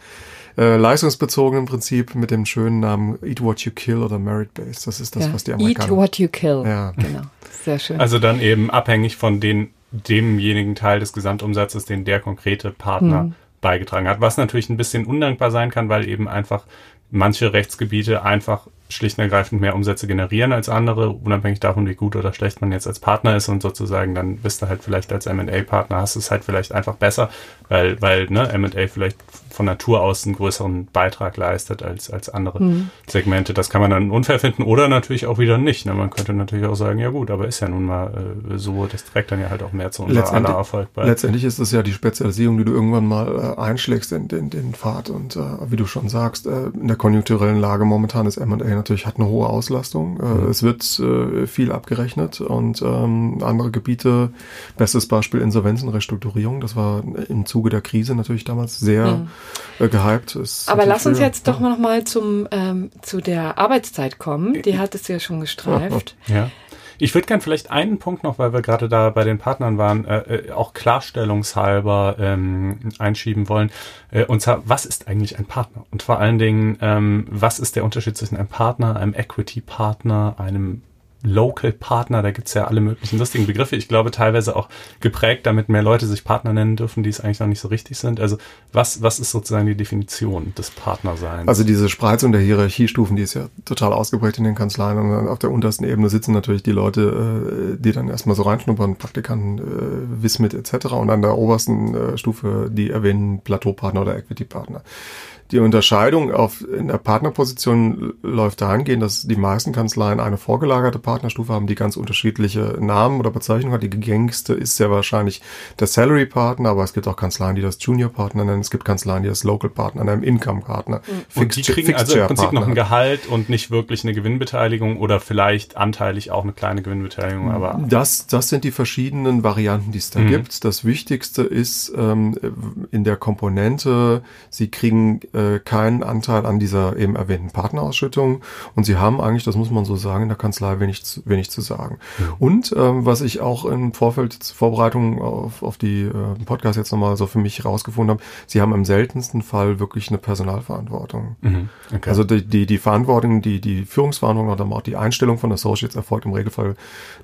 äh, leistungsbezogenen Prinzip mit dem schönen Namen Eat What You Kill oder Merit Based. Das ist das, ja. was die Amerikaner... Eat What You Kill. Ja. Genau. Sehr schön. Also dann eben abhängig von den, demjenigen Teil des Gesamtumsatzes, den der konkrete Partner Hm. beigetragen hat. Was natürlich ein bisschen undankbar sein kann, weil eben einfach manche Rechtsgebiete einfach schlicht und ergreifend mehr Umsätze generieren als andere, unabhängig davon, wie gut oder schlecht man jetzt als Partner ist und sozusagen dann bist du halt vielleicht als M&A-Partner, hast es halt vielleicht einfach besser, weil, weil ne, M&A vielleicht von Natur aus einen größeren Beitrag leistet als, als andere Hm. Segmente. Das kann man dann unfair finden oder natürlich auch wieder nicht. Ne? Man könnte natürlich auch sagen, ja gut, aber ist ja nun mal äh, so, das trägt dann ja halt auch mehr zu unserer Letztendlich- aller Erfolg bei. Letztendlich ist es ja die Spezialisierung, die du irgendwann mal äh, einschlägst in den, den Pfad. Und äh, wie du schon sagst, äh, in der konjunkturellen Lage momentan ist M&A natürlich hat eine hohe Auslastung. Äh, Es wird äh, viel abgerechnet und ähm, andere Gebiete, bestes Beispiel Insolvenzen, Restrukturierung, das war im Zuge der Krise natürlich damals sehr äh, gehypt. Ist Aber lass uns jetzt doch mal noch mal zum ähm, zu der Arbeitszeit kommen. Die hat es ja schon gestreift. Ja. Ich würde gern vielleicht einen Punkt noch, weil wir gerade da bei den Partnern waren, äh, äh, auch klarstellungshalber ähm, einschieben wollen. Äh, und zwar, was ist eigentlich ein Partner? Und vor allen Dingen, ähm, was ist der Unterschied zwischen einem Partner, einem Equity-Partner, einem Local-Partner? Da gibt's ja alle möglichen lustigen Begriffe. Ich glaube, teilweise auch geprägt, damit mehr Leute sich Partner nennen dürfen, die es eigentlich noch nicht so richtig sind. Also was, was ist sozusagen die Definition des Partnerseins? Also diese Spreizung der Hierarchiestufen, die ist ja total ausgeprägt in den Kanzleien. Und auf der untersten Ebene sitzen natürlich die Leute, äh, die dann erstmal so reinschnuppern, Praktikanten, äh, Wismit etc. Und an der obersten äh, Stufe die erwähnten Plateaupartner oder Equity-Partner. Die Unterscheidung auf, in der Partnerposition läuft dahingehend, dass die meisten Kanzleien eine vorgelagerte Partnerstufe haben, die ganz unterschiedliche Namen oder Bezeichnungen hat. Die gängigste ist sehr wahrscheinlich der Salary Partner, aber es gibt auch Kanzleien, die das Junior Partner nennen. Es gibt Kanzleien, die das Local Partner nennen, Income Partner. Und die kriegen also im Prinzip noch ein Gehalt und nicht wirklich eine Gewinnbeteiligung oder vielleicht anteilig auch eine kleine Gewinnbeteiligung, aber Das, das sind die verschiedenen Varianten, die es da Mhm. gibt. Das Wichtigste ist ähm, in der Komponente, Sie kriegen äh, keinen Anteil an dieser eben erwähnten Partnerausschüttung und Sie haben eigentlich, das muss man so sagen, in der Kanzlei wenig, zu- wenig zu sagen. Und ähm, was ich auch im Vorfeld zur Vorbereitung auf, auf die äh, Podcast jetzt nochmal so für mich rausgefunden habe, Sie haben im seltensten Fall wirklich eine Personalverantwortung. mhm, okay. Also die, die, die Verantwortung, die, die Führungsverantwortung oder auch die Einstellung von Associates erfolgt im Regelfall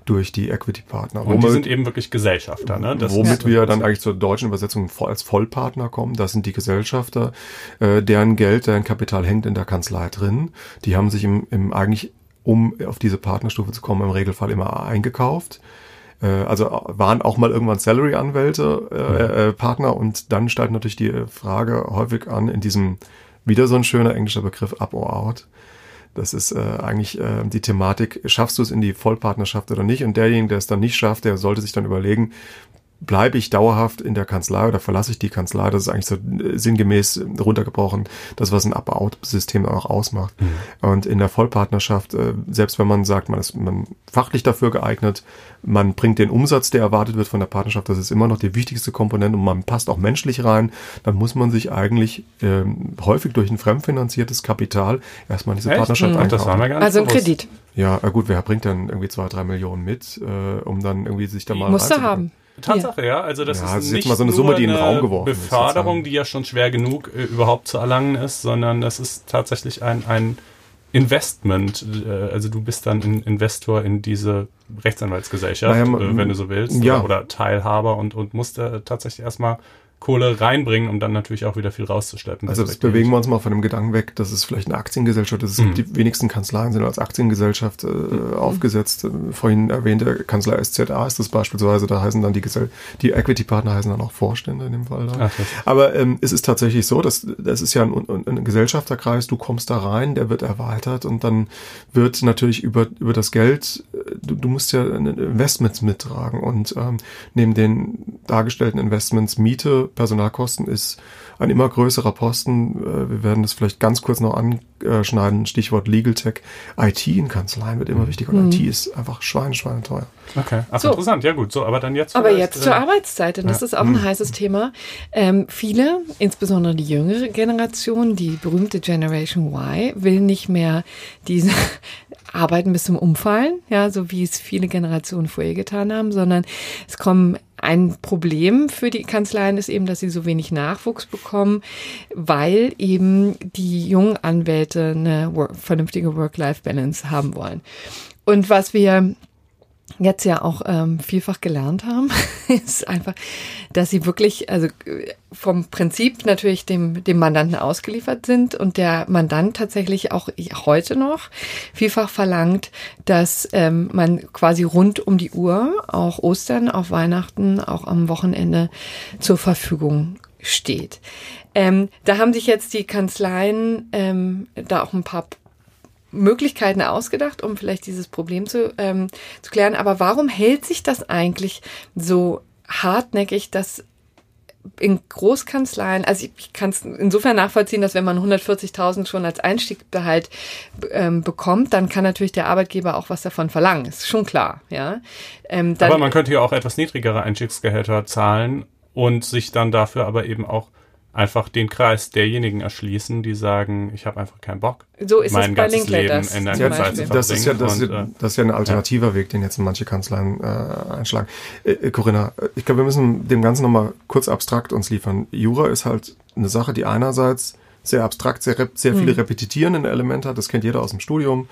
durch die Equity-Partner. und die sind eben wirklich Gesellschafter, ne? Das womit wir dann eigentlich zur deutschen Übersetzung als Vollpartner kommen. Das sind die Gesellschafter, äh, deren Geld, deren Kapital hängt in der Kanzlei drin. Die haben sich im, im eigentlich, um auf diese Partnerstufe zu kommen, im Regelfall immer eingekauft. Äh, Also waren auch mal irgendwann Salary-Anwälte, äh, äh, Partner und dann stellt natürlich die Frage häufig an in diesem, wieder so ein schöner englischer Begriff, up or out. Das ist äh, eigentlich äh, die Thematik, schaffst du es in die Vollpartnerschaft oder nicht? Und derjenige, der es dann nicht schafft, der sollte sich dann überlegen, bleibe ich dauerhaft in der Kanzlei oder verlasse ich die Kanzlei? Das ist eigentlich so äh, sinngemäß äh, runtergebrochen, das, was ein Up-Out-System auch ausmacht. Und in der Vollpartnerschaft, äh, selbst wenn man sagt, man ist man fachlich dafür geeignet, man bringt den Umsatz, der erwartet wird von der Partnerschaft, das ist immer noch die wichtigste Komponente und man passt auch menschlich rein, dann muss man sich eigentlich ähm, häufig durch ein fremdfinanziertes Kapital erstmal in diese Echt? Partnerschaft einkaufen. das war mir gar nicht Also ein. Kredit. Ja, gut, wer bringt dann irgendwie zwei, drei Millionen mit, äh, um dann irgendwie sich da mal Musst du reinzubringen? haben. Tatsache, ja. Also das Ja, ist das ist jetzt nicht mal so eine nur Summe, die in den eine Raum geworfen ist, Beförderung, sozusagen. die ja schon schwer genug äh, überhaupt zu erlangen ist, sondern das ist tatsächlich ein, ein Investment. Äh, also du bist dann ein Investor in diese Rechtsanwaltsgesellschaft, Naja, äh, wenn du so willst, ja. oder, oder Teilhaber und, und musst da tatsächlich erstmal Kohle reinbringen, um dann natürlich auch wieder viel rauszuschleppen. Also jetzt bewegen wir uns mal von dem Gedanken weg, dass es vielleicht eine Aktiengesellschaft ist. Mhm. Die wenigsten Kanzleien sind als Aktiengesellschaft äh, aufgesetzt. Äh, Vorhin erwähnte Kanzlei SZA ist das beispielsweise, da heißen dann die Gesell die Equity-Partner heißen dann auch Vorstände in dem Fall. Da. Ach, Aber ähm, es ist tatsächlich so, dass das ist ja ein, ein, ein Gesellschafterkreis, du kommst da rein, der wird erweitert und dann wird natürlich über, über das Geld, äh, du, du musst ja Investments mittragen und ähm, neben den dargestellten Investments Miete Personalkosten ist ein immer größerer Posten. Äh, wir werden das vielleicht ganz kurz noch anschneiden. Stichwort Legal Tech. IT in Kanzleien wird immer wichtiger und mhm. IT ist einfach schweine, schweine teuer. Okay, Ach, so. interessant. Ja gut, so, aber dann jetzt. Aber jetzt äh, zur Arbeitszeit, denn ja. das ist auch ein mhm. heißes Thema. Ähm, viele, insbesondere die jüngere Generation, die berühmte Generation Y, will nicht mehr diese Arbeiten bis zum Umfallen, ja, so wie es viele Generationen vorher getan haben, sondern es kommen ein Problem für die Kanzleien ist eben, dass sie so wenig Nachwuchs bekommen, weil eben die jungen Anwälte eine vernünftige Work-Life-Balance haben wollen. Und was wir jetzt ja auch ähm, vielfach gelernt haben, ist einfach, dass sie wirklich, also vom Prinzip natürlich dem, dem Mandanten ausgeliefert sind und der Mandant tatsächlich auch heute noch vielfach verlangt, dass ähm, man quasi rund um die Uhr, auch Ostern, auf Weihnachten, auch am Wochenende zur Verfügung steht. Ähm, da haben sich jetzt die Kanzleien ähm, da auch ein paar Möglichkeiten ausgedacht, um vielleicht dieses Problem zu, ähm, zu klären. Aber warum hält sich das eigentlich so hartnäckig, dass in Großkanzleien, also ich, ich kann es insofern nachvollziehen, dass wenn man 140.000 schon als Einstiegsgehalt ähm, bekommt, dann kann natürlich der Arbeitgeber auch was davon verlangen. Ist schon klar, ja. Ähm, aber man könnte ja auch etwas niedrigere Einstiegsgehälter zahlen und sich dann dafür aber eben auch einfach den Kreis derjenigen erschließen, die sagen, ich habe einfach keinen Bock. So ist mein es bei Linklaters. In der ja, das, ist ja, das, und, äh, das ist ja ein alternativer ja. Weg, den jetzt manche Kanzleien äh, einschlagen. Äh, äh Corinna, ich glaube, wir müssen dem Ganzen nochmal kurz abstrakt uns liefern. Jura ist halt eine Sache, die einerseits sehr abstrakt, sehr, sehr viele hm. repetitierende Elemente hat. Das kennt jeder aus dem Studium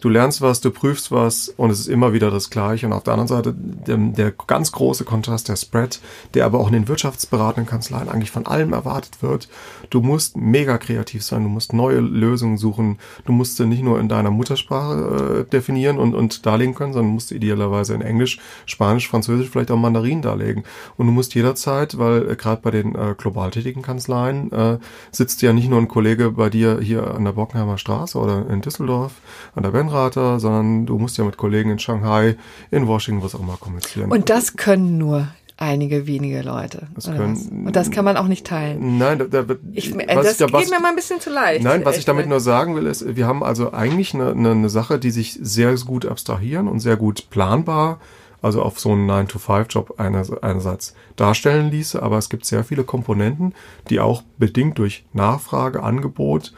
du lernst was, du prüfst was und es ist immer wieder das Gleiche. Und auf der anderen Seite der, der ganz große Kontrast, der Spread, der aber auch in den wirtschaftsberatenden Kanzleien eigentlich von allem erwartet wird. Du musst mega kreativ sein, du musst neue Lösungen suchen, du musst sie nicht nur in deiner Muttersprache äh, definieren und, und darlegen können, sondern musst idealerweise in Englisch, Spanisch, Französisch, vielleicht auch Mandarin darlegen. Und du musst jederzeit, weil äh, gerade bei den äh, global tätigen Kanzleien äh, sitzt ja nicht nur ein Kollege bei dir hier an der Bockenheimer Straße oder in Düsseldorf an der Ben Rennrater, sondern du musst ja mit Kollegen in Shanghai, in Washington, was auch immer kommunizieren. Und das können nur einige wenige Leute. Das können, und das kann man auch nicht teilen. Nein, da, da, ich, äh, das ich da, was, geht mir mal ein bisschen zu leicht. Nein, was ich damit nur sagen will, ist, wir haben also eigentlich eine, eine, eine Sache, die sich sehr gut abstrahieren und sehr gut planbar, also auf so einen 9-to-5-Job einerseits darstellen ließe, aber es gibt sehr viele Komponenten, die auch bedingt durch Nachfrage, Angebot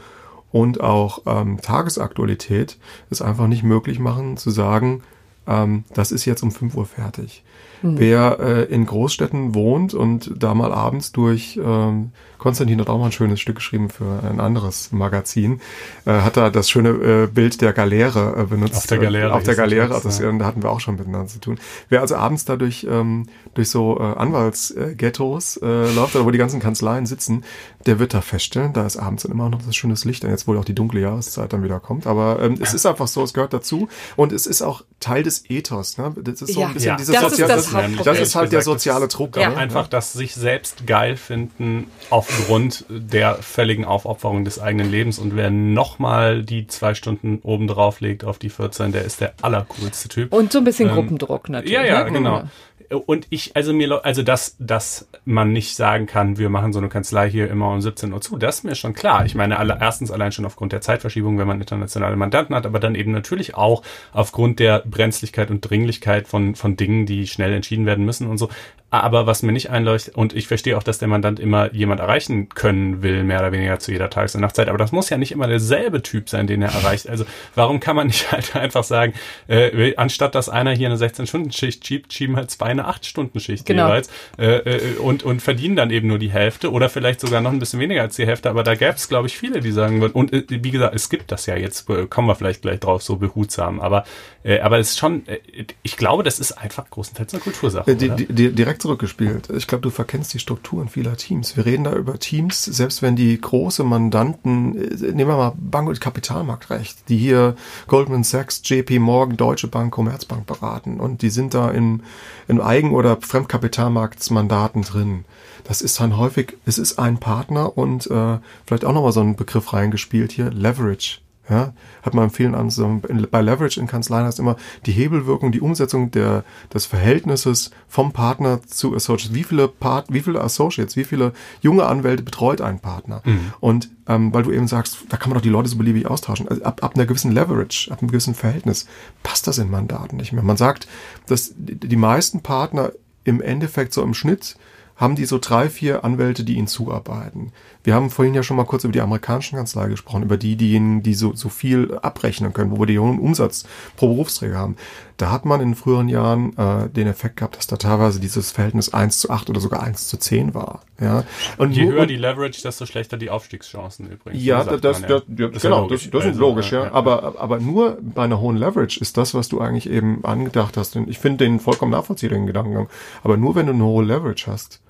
und auch ähm, Tagesaktualität es einfach nicht möglich machen zu sagen, ähm, das ist jetzt um 5 Uhr fertig. Mhm. Wer äh, in Großstädten wohnt und da mal abends durch ähm, Konstantin hat auch mal ein schönes Stück geschrieben für ein anderes Magazin. Äh, hat da das schöne äh, Bild der Galeere äh, benutzt. Auf der Galeere. Auf der Galeere. Das, das, ja. Da hatten wir auch schon miteinander zu tun. Wer also abends da durch, ähm, durch so äh, Anwaltsghettos äh, läuft, oder wo die ganzen Kanzleien sitzen, der wird da feststellen, da ist abends dann immer noch das schöne Licht, jetzt wohl auch die dunkle Jahreszeit dann wieder kommt. Aber ähm, es ist einfach so, es gehört dazu. Und es ist auch Teil des Ethos. Ne? Das ist so ja. ein bisschen ja. dieses das soziale, ist das, das, ist halt der soziale Druck. Ja. Ne? Einfach das sich selbst geil finden auf aufgrund der völligen Aufopferung des eigenen Lebens. Und wer nochmal die zwei Stunden oben drauf legt auf die 14, der ist der allercoolste Typ. Und so ein bisschen ähm, Gruppendruck natürlich. Ja, ja, ne? genau und ich, also mir, also dass, dass man nicht sagen kann, wir machen so eine Kanzlei hier immer um 17 Uhr zu, das ist mir schon klar. Ich meine, alle, erstens allein schon aufgrund der Zeitverschiebung, wenn man internationale Mandanten hat, aber dann eben natürlich auch aufgrund der Brenzlichkeit und Dringlichkeit von, von Dingen, die schnell entschieden werden müssen und so. Aber was mir nicht einleuchtet, und ich verstehe auch, dass der Mandant immer jemand erreichen können will, mehr oder weniger zu jeder Tages- und Nachtzeit, aber das muss ja nicht immer derselbe Typ sein, den er erreicht. Also warum kann man nicht halt einfach sagen, äh, anstatt dass einer hier eine 16-Stunden-Schicht schiebt, schieben halt zwei eine 8-Stunden-Schicht genau. jeweils äh, äh, und, und verdienen dann eben nur die Hälfte oder vielleicht sogar noch ein bisschen weniger als die Hälfte, aber da gäbe es, glaube ich, viele, die sagen würden, und äh, wie gesagt, es gibt das ja jetzt, äh, kommen wir vielleicht gleich drauf, so behutsam, aber, äh, aber es ist schon, äh, ich glaube, das ist einfach großenteils eine Kultursache. Die, die, die, direkt zurückgespielt. Ich glaube, du verkennst die Strukturen vieler Teams. Wir reden da über Teams, selbst wenn die große Mandanten, nehmen wir mal Bank- und Kapitalmarktrecht, die hier Goldman Sachs, JP Morgan, Deutsche Bank, Commerzbank beraten und die sind da in, in Eigen- oder Fremdkapitalmarktsmandaten drin. Das ist dann häufig, es ist ein Partner und äh, vielleicht auch nochmal so ein Begriff reingespielt hier, Leverage Ja, hat man in vielen anderen, bei Leverage in Kanzleien heißt immer die Hebelwirkung, die Umsetzung der, des Verhältnisses vom Partner zu Associates. Wie viele Part, wie viele Associates, wie viele junge Anwälte betreut ein Partner? Mhm. Und ähm, weil du eben sagst, da kann man doch die Leute so beliebig austauschen. Also ab, ab einer gewissen Leverage, ab einem gewissen Verhältnis passt das in Mandaten nicht mehr. Man sagt, dass die, die meisten Partner im Endeffekt so im Schnitt haben die so drei, vier Anwälte, die ihnen zuarbeiten. Wir haben vorhin ja schon mal kurz über die amerikanischen Kanzlei gesprochen, über die, diejenigen, die so, so viel abrechnen können, wo wir den hohen Umsatz pro Berufsträger haben. Da hat man in früheren Jahren äh, den Effekt gehabt, dass da teilweise dieses Verhältnis 1 zu 8 oder sogar 1 zu 10 war. Ja. Und je höher die Leverage, desto schlechter die Aufstiegschancen übrigens. Ja, das, das, ja. das, ja, das genau, das, das ist also, logisch, ja. ja. Aber, aber nur bei einer hohen Leverage ist das, was du eigentlich eben angedacht hast. Und ich finde den vollkommen nachvollziehbaren Gedankengang. Aber nur wenn du eine hohe Leverage hast,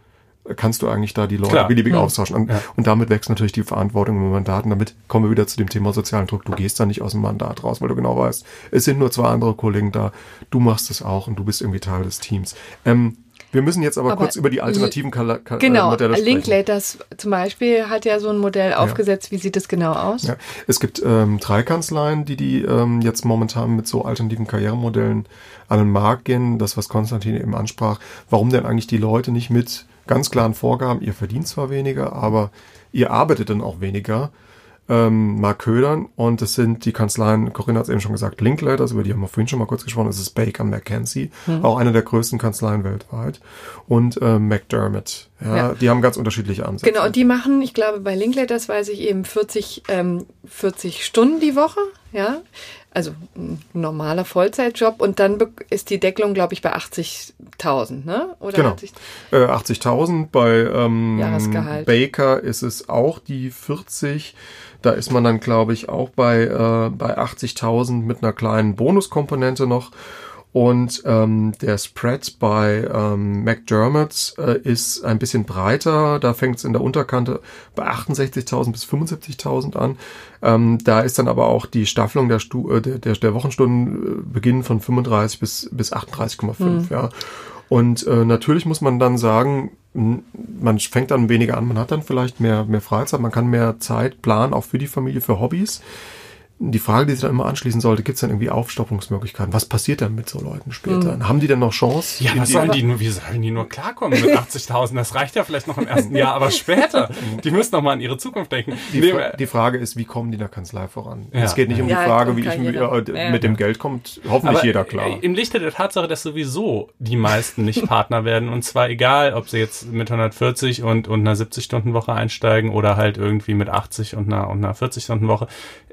kannst du eigentlich da die Leute Klar. beliebig ja. austauschen. Und, ja. und, damit wächst natürlich die Verantwortung im Mandaten. Damit kommen wir wieder zu dem Thema sozialen Druck. Du gehst da nicht aus dem Mandat raus, weil du genau weißt, es sind nur zwei andere Kollegen da. Du machst es auch und du bist irgendwie Teil des Teams. Ähm, wir müssen jetzt aber, aber kurz über die alternativen Kal Kal genau, Modelle sprechen. Linklaters zum Beispiel hat ja so ein Modell aufgesetzt. Ja. Wie sieht das genau aus? Ja. Es gibt ähm, drei Kanzleien, die die ähm, jetzt momentan mit so alternativen Karrieremodellen an den Markt gehen. Das, was Konstantin eben ansprach. Warum denn eigentlich die Leute nicht mit ganz klaren Vorgaben, ihr verdient zwar weniger, aber ihr arbeitet dann auch weniger. Ähm, Mark Ködern und es sind die Kanzleien, Corinna hat es eben schon gesagt, Linklaters, über die haben wir vorhin schon mal kurz gesprochen, es ist Baker McKenzie, mhm. auch eine der größten Kanzleien weltweit und äh, McDermott. Ja, ja, Die haben ganz unterschiedliche Ansätze. Genau, und die machen, ich glaube, bei Linklaters weiß ich eben 40, ähm, 40 Stunden die Woche, ja also ein normaler Vollzeitjob und dann ist die Deckelung, glaube ich, bei 80.000, ne? Oder genau. 80.000 äh, 80 bei ähm, Jahresgehalt. Baker ist es auch die 40. Da ist man dann, glaube ich, auch bei, äh, bei 80.000 mit einer kleinen Bonuskomponente noch. Und ähm, der Spread bei ähm, McDermott äh, ist ein bisschen breiter. Da fängt es in der Unterkante bei 68.000 bis 75.000 an. Ähm, da ist dann aber auch die Staffelung der, Stu äh, der, der Wochenstunden äh, beginnen von 35 bis, bis 38,5. Mhm. Ja. Und äh, natürlich muss man dann sagen, man fängt dann weniger an, man hat dann vielleicht mehr, mehr Freizeit, man kann mehr Zeit planen, auch für die Familie, für Hobbys die Frage, die sich dann immer anschließen sollte, gibt es dann irgendwie Aufstockungsmöglichkeiten? Was passiert dann mit so Leuten später? Mhm. Haben die denn noch Chance? Ja, was sollen die nur, wie sollen die nur klarkommen mit 80.000? Das reicht ja vielleicht noch im ersten Jahr, aber später. Die müssen noch mal an ihre Zukunft denken. Die, Fra die Frage ist, wie kommen die in der Kanzlei voran? Ja. Es geht nicht um die Frage, wie ich äh, mit dem Geld kommt, hoffentlich aber jeder klar. Im Lichte der Tatsache, dass sowieso die meisten nicht Partner werden und zwar egal, ob sie jetzt mit 140 und, und einer 70-Stunden-Woche einsteigen oder halt irgendwie mit 80 und einer, und einer 40-Stunden-Woche.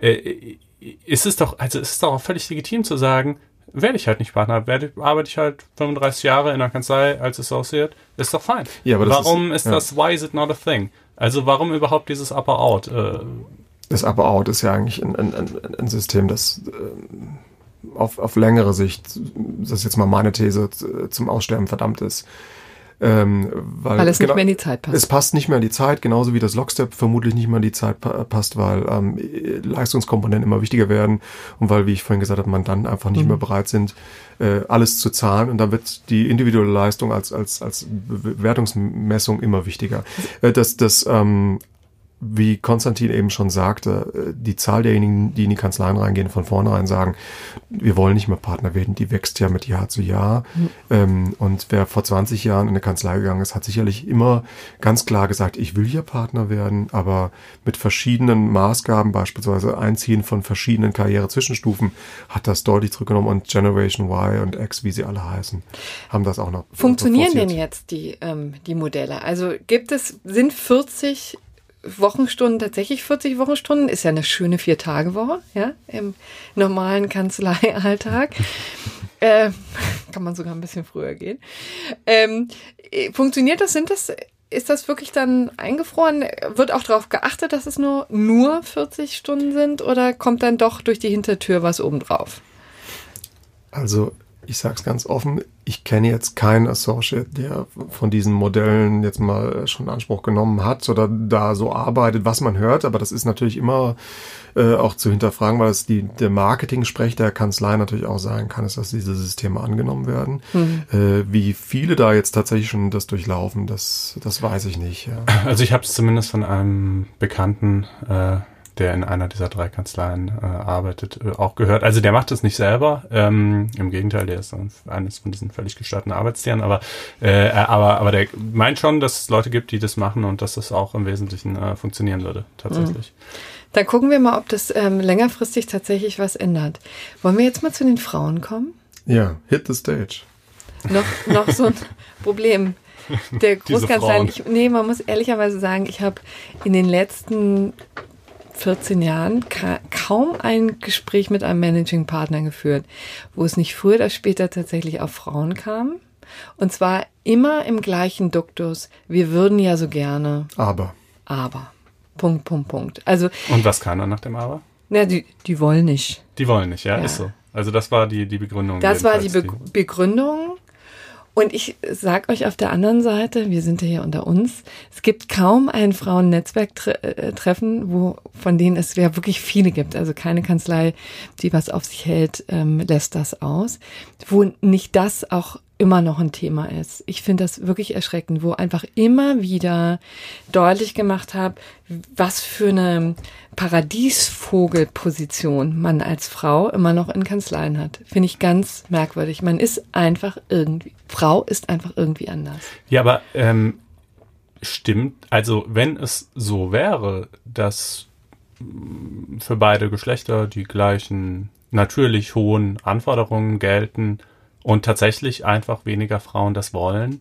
Äh, ist es doch, also ist es doch auch völlig legitim zu sagen, werde ich halt nicht Partner, werde, arbeite ich halt 35 Jahre in der Kanzlei als Associate, ist doch fein. Ja, aber warum ist, ist das, ja. why is it not a thing? Also warum überhaupt dieses Upper Out? Äh, das Upper Out ist ja eigentlich ein, ein, ein, ein System, das äh, auf, auf längere Sicht, das ist jetzt mal meine These, zum Aussterben verdammt ist. Ähm, weil, weil es genau, nicht mehr in die Zeit passt. Es passt nicht mehr in die Zeit, genauso wie das Lockstep vermutlich nicht mehr in die Zeit passt, weil ähm, Leistungskomponenten immer wichtiger werden und weil, wie ich vorhin gesagt habe, man dann einfach nicht mhm. mehr bereit sind, äh, alles zu zahlen und dann wird die individuelle Leistung als, als, als Bewertungsmessung immer wichtiger. Äh, das, das ähm, wie Konstantin eben schon sagte, äh, die Zahl derjenigen, die in die Kanzleien reingehen, von vornherein sagen, wir wollen nicht mehr Partner werden, die wächst ja mit Jahr zu Jahr. Mhm. und wer vor 20 Jahren in eine Kanzlei gegangen ist, hat sicherlich immer ganz klar gesagt, ich will hier Partner werden, aber mit verschiedenen Maßgaben, beispielsweise Einziehen von verschiedenen Karrierezwischenstufen, hat das deutlich zurückgenommen und Generation Y und X, wie sie alle heißen, haben das auch noch. Funktionieren denn jetzt die, ähm, die Modelle? Also gibt es, sind 40 Wochenstunden tatsächlich 40 Wochenstunden, ist ja eine schöne Vier-Tage-Woche, ja, im normalen Kanzleialltag. äh, kann man sogar ein bisschen früher gehen. Ähm, funktioniert das? Sind das, ist das wirklich dann eingefroren? Wird auch darauf geachtet, dass es nur, nur 40 Stunden sind oder kommt dann doch durch die Hintertür was obendrauf? Also ich sage es ganz offen, ich kenne jetzt keinen Associate, der von diesen Modellen jetzt mal schon Anspruch genommen hat oder da so arbeitet, was man hört. Aber das ist natürlich immer äh, auch zu hinterfragen, weil es die, der Marketing-Sprech der Kanzlei natürlich auch sein kann, ist, dass diese Systeme angenommen werden. Mhm. Äh, wie viele da jetzt tatsächlich schon das durchlaufen, das, das weiß ich nicht. Ja. Also ich habe es zumindest von einem Bekannten äh, der in einer dieser drei Kanzleien äh, arbeitet, äh, auch gehört. Also der macht das nicht selber. Ähm, Im Gegenteil, der ist eines von diesen völlig gestörten Arbeitstieren. Aber, äh, aber, aber der meint schon, dass es Leute gibt, die das machen und dass das auch im Wesentlichen äh, funktionieren würde, tatsächlich. Mhm. Dann gucken wir mal, ob das ähm, längerfristig tatsächlich was ändert. Wollen wir jetzt mal zu den Frauen kommen? Ja, hit the stage. Noch, noch so ein Problem. Der Großkanzler, ich, nee, man muss ehrlicherweise sagen, ich habe in den letzten 14 Jahren ka kaum ein Gespräch mit einem Managing Partner geführt, wo es nicht früher oder später tatsächlich auf Frauen kam. Und zwar immer im gleichen Duktus. Wir würden ja so gerne. Aber. Aber. Punkt, Punkt, Punkt. Also. Und was kann er nach dem Aber? Na, die, die wollen nicht. Die wollen nicht, ja, ja. ist so. Also das war die, die Begründung. Das war die, Be die Begründung. Und ich sag euch auf der anderen Seite, wir sind ja hier unter uns, es gibt kaum ein Frauennetzwerktreffen, wo von denen es ja wirklich viele gibt. Also keine Kanzlei, die was auf sich hält, ähm, lässt das aus, wo nicht das auch immer noch ein Thema ist. Ich finde das wirklich erschreckend, wo einfach immer wieder deutlich gemacht habe, was für eine Paradiesvogelposition man als Frau immer noch in Kanzleien hat. Finde ich ganz merkwürdig. Man ist einfach irgendwie, Frau ist einfach irgendwie anders. Ja, aber ähm, stimmt, also wenn es so wäre, dass für beide Geschlechter die gleichen natürlich hohen Anforderungen gelten, und tatsächlich einfach weniger Frauen das wollen,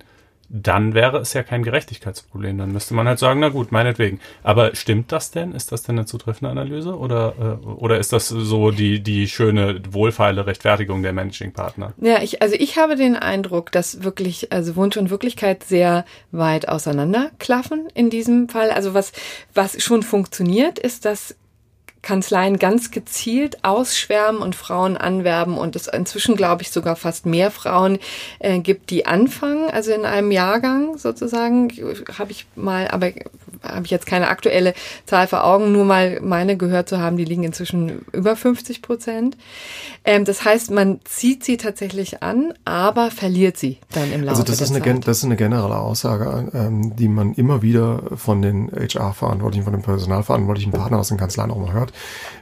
dann wäre es ja kein Gerechtigkeitsproblem. Dann müsste man halt sagen, na gut, meinetwegen. Aber stimmt das denn? Ist das denn eine zutreffende Analyse? Oder, äh, oder ist das so die, die schöne, wohlfeile Rechtfertigung der Managing-Partner? Ja, ich, also ich habe den Eindruck, dass wirklich, also Wunsch und Wirklichkeit sehr weit auseinanderklaffen in diesem Fall. Also was, was schon funktioniert, ist, dass Kanzleien ganz gezielt ausschwärmen und Frauen anwerben und es inzwischen, glaube ich, sogar fast mehr Frauen äh, gibt, die anfangen, also in einem Jahrgang sozusagen, habe ich mal, aber habe ich jetzt keine aktuelle Zahl vor Augen, nur mal meine gehört zu haben, die liegen inzwischen über 50 Prozent. Ähm, das heißt, man zieht sie tatsächlich an, aber verliert sie dann im Laufe also das der ist Zeit. Eine, das ist eine generelle Aussage, ähm, die man immer wieder von den HR-Verantwortlichen, von den personalverantwortlichen Partnern aus den Kanzleien auch mal hört.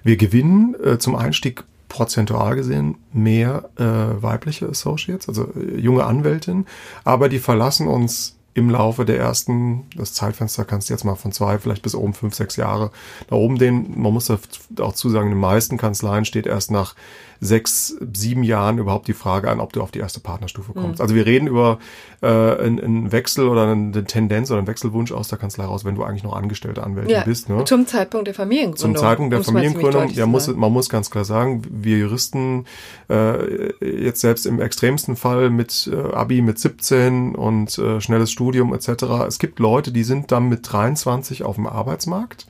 Wir gewinnen äh, zum Einstieg prozentual gesehen mehr äh, weibliche Associates, also äh, junge Anwältinnen, aber die verlassen uns im Laufe der ersten, das Zeitfenster kannst du jetzt mal von zwei, vielleicht bis oben fünf, sechs Jahre da oben den, man muss auch zusagen, in den meisten Kanzleien steht erst nach sechs, sieben Jahren überhaupt die Frage an, ob du auf die erste Partnerstufe kommst. Mhm. Also wir reden über äh, einen, einen Wechsel oder eine Tendenz oder einen Wechselwunsch aus der Kanzlei raus, wenn du eigentlich noch angestellte Anwältin ja, bist. Ne? Zum Zeitpunkt der Familiengründung. Zum Zeitpunkt der Familiengründung, ja, muss, man muss ganz klar sagen, wir Juristen äh, jetzt selbst im extremsten Fall mit äh, Abi mit 17 und äh, schnelles Studium etc. Es gibt Leute, die sind dann mit 23 auf dem Arbeitsmarkt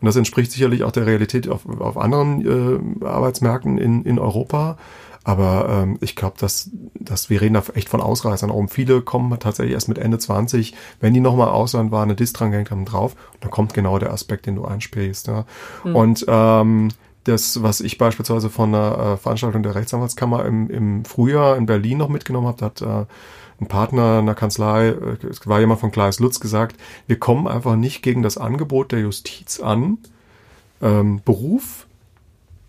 und das entspricht sicherlich auch der Realität auf, auf anderen äh, Arbeitsmärkten in, in Europa. Aber ähm, ich glaube, dass, dass wir reden da echt von Ausreißern. Auch viele kommen tatsächlich erst mit Ende 20, wenn die nochmal Ausland waren, eine Diss dran gehängt haben, drauf. Und da kommt genau der Aspekt, den du einspielst. Ja. Mhm. Und ähm, das, was ich beispielsweise von einer äh, Veranstaltung der Rechtsanwaltskammer im, im Frühjahr in Berlin noch mitgenommen habe, da hat äh, ein Partner einer Kanzlei, äh, es war jemand von Klaas Lutz gesagt, wir kommen einfach nicht gegen das Angebot der Justiz an, ähm, Beruf,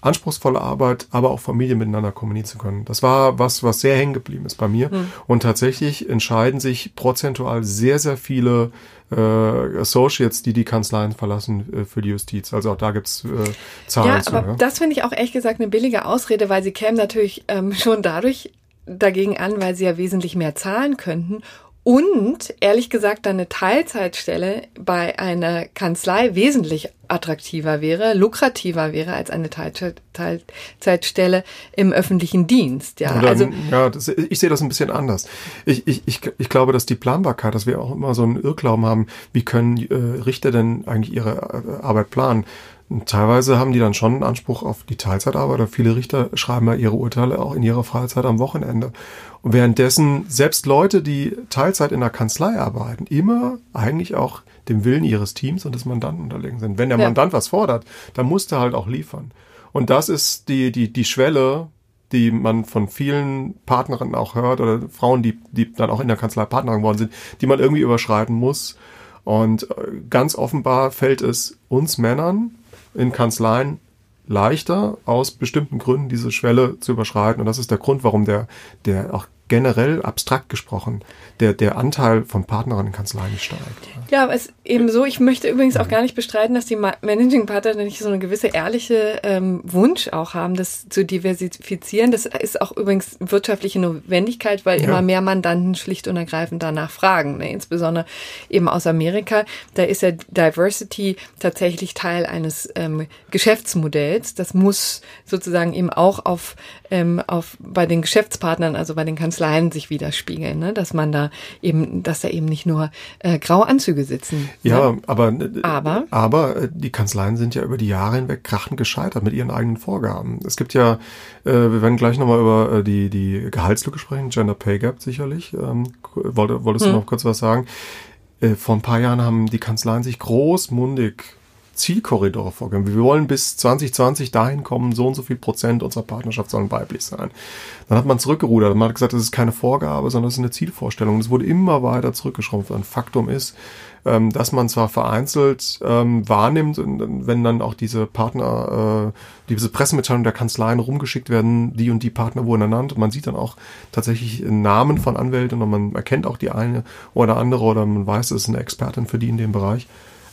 anspruchsvolle Arbeit, aber auch Familie miteinander kommunizieren zu können. Das war was, was sehr hängen geblieben ist bei mir. Mhm. Und tatsächlich entscheiden sich prozentual sehr, sehr viele äh, Associates, die die Kanzleien verlassen äh, für die Justiz. Also auch da gibt's äh, Zahlen ja, zu. Aber ja. das finde ich auch ehrlich gesagt eine billige Ausrede, weil sie kämen natürlich ähm, schon dadurch dagegen an, weil sie ja wesentlich mehr zahlen könnten. Und ehrlich gesagt, dann eine Teilzeitstelle bei einer Kanzlei wesentlich attraktiver wäre, lukrativer wäre als eine Teilzeitstelle im öffentlichen Dienst. Ja, Oder, also ja, das, ich sehe das ein bisschen anders. Ich, ich, ich, ich glaube, dass die Planbarkeit, dass wir auch immer so einen Irrglauben haben, wie können äh, Richter denn eigentlich ihre äh, Arbeit planen? Teilweise haben die dann schon einen Anspruch auf die Teilzeitarbeit. Oder viele Richter schreiben ja ihre Urteile auch in ihrer Freizeit am Wochenende. Und währenddessen selbst Leute, die Teilzeit in der Kanzlei arbeiten, immer eigentlich auch dem Willen ihres Teams und des Mandanten unterlegen sind. Wenn der ja. Mandant was fordert, dann muss der halt auch liefern. Und das ist die, die, die Schwelle, die man von vielen Partnerinnen auch hört oder Frauen, die, die dann auch in der Kanzlei Partnerin geworden sind, die man irgendwie überschreiten muss. Und äh, ganz offenbar fällt es uns Männern in Kanzleien leichter, aus bestimmten Gründen diese Schwelle zu überschreiten. Und das ist der Grund, warum der, der auch generell abstrakt gesprochen der, der Anteil von Partnerinnen in Kanzleien steigt. Ja, aber es ist eben so, ich möchte übrigens auch gar nicht bestreiten, dass die Managing Partner nicht so eine gewisse ehrliche ähm, Wunsch auch haben, das zu diversifizieren. Das ist auch übrigens wirtschaftliche Notwendigkeit, weil ja. immer mehr Mandanten schlicht und ergreifend danach fragen. Ne? Insbesondere eben aus Amerika. Da ist ja Diversity tatsächlich Teil eines ähm, Geschäftsmodells. Das muss sozusagen eben auch auf, ähm, auf bei den Geschäftspartnern, also bei den Kanzleien sich widerspiegeln, ne? dass man da eben, dass da eben nicht nur äh, graue Anzüge sitzen. Ja, ne? aber, aber, aber äh, die Kanzleien sind ja über die Jahre hinweg krachend gescheitert mit ihren eigenen Vorgaben. Es gibt ja, äh, wir werden gleich nochmal über äh, die, die Gehaltslücke sprechen, Gender Pay Gap sicherlich. Ähm, wollte, wolltest du hm. noch kurz was sagen? Äh, vor ein paar Jahren haben die Kanzleien sich großmundig Zielkorridore vorgeben. Wir wollen bis 2020 dahin kommen, so und so viel Prozent unserer Partnerschaft sollen weiblich sein. Dann hat man zurückgerudert. Man hat gesagt, das ist keine Vorgabe, sondern das ist eine Zielvorstellung. Es wurde immer weiter zurückgeschrumpft. Ein Faktum ist, ähm, dass man zwar vereinzelt ähm, wahrnimmt, wenn dann auch diese Partner, äh, diese Pressemitteilungen der Kanzleien rumgeschickt werden, die und die Partner wurden ernannt. Man sieht dann auch tatsächlich Namen von Anwälten und man erkennt auch die eine oder andere oder man weiß, es ist eine Expertin für die in dem Bereich.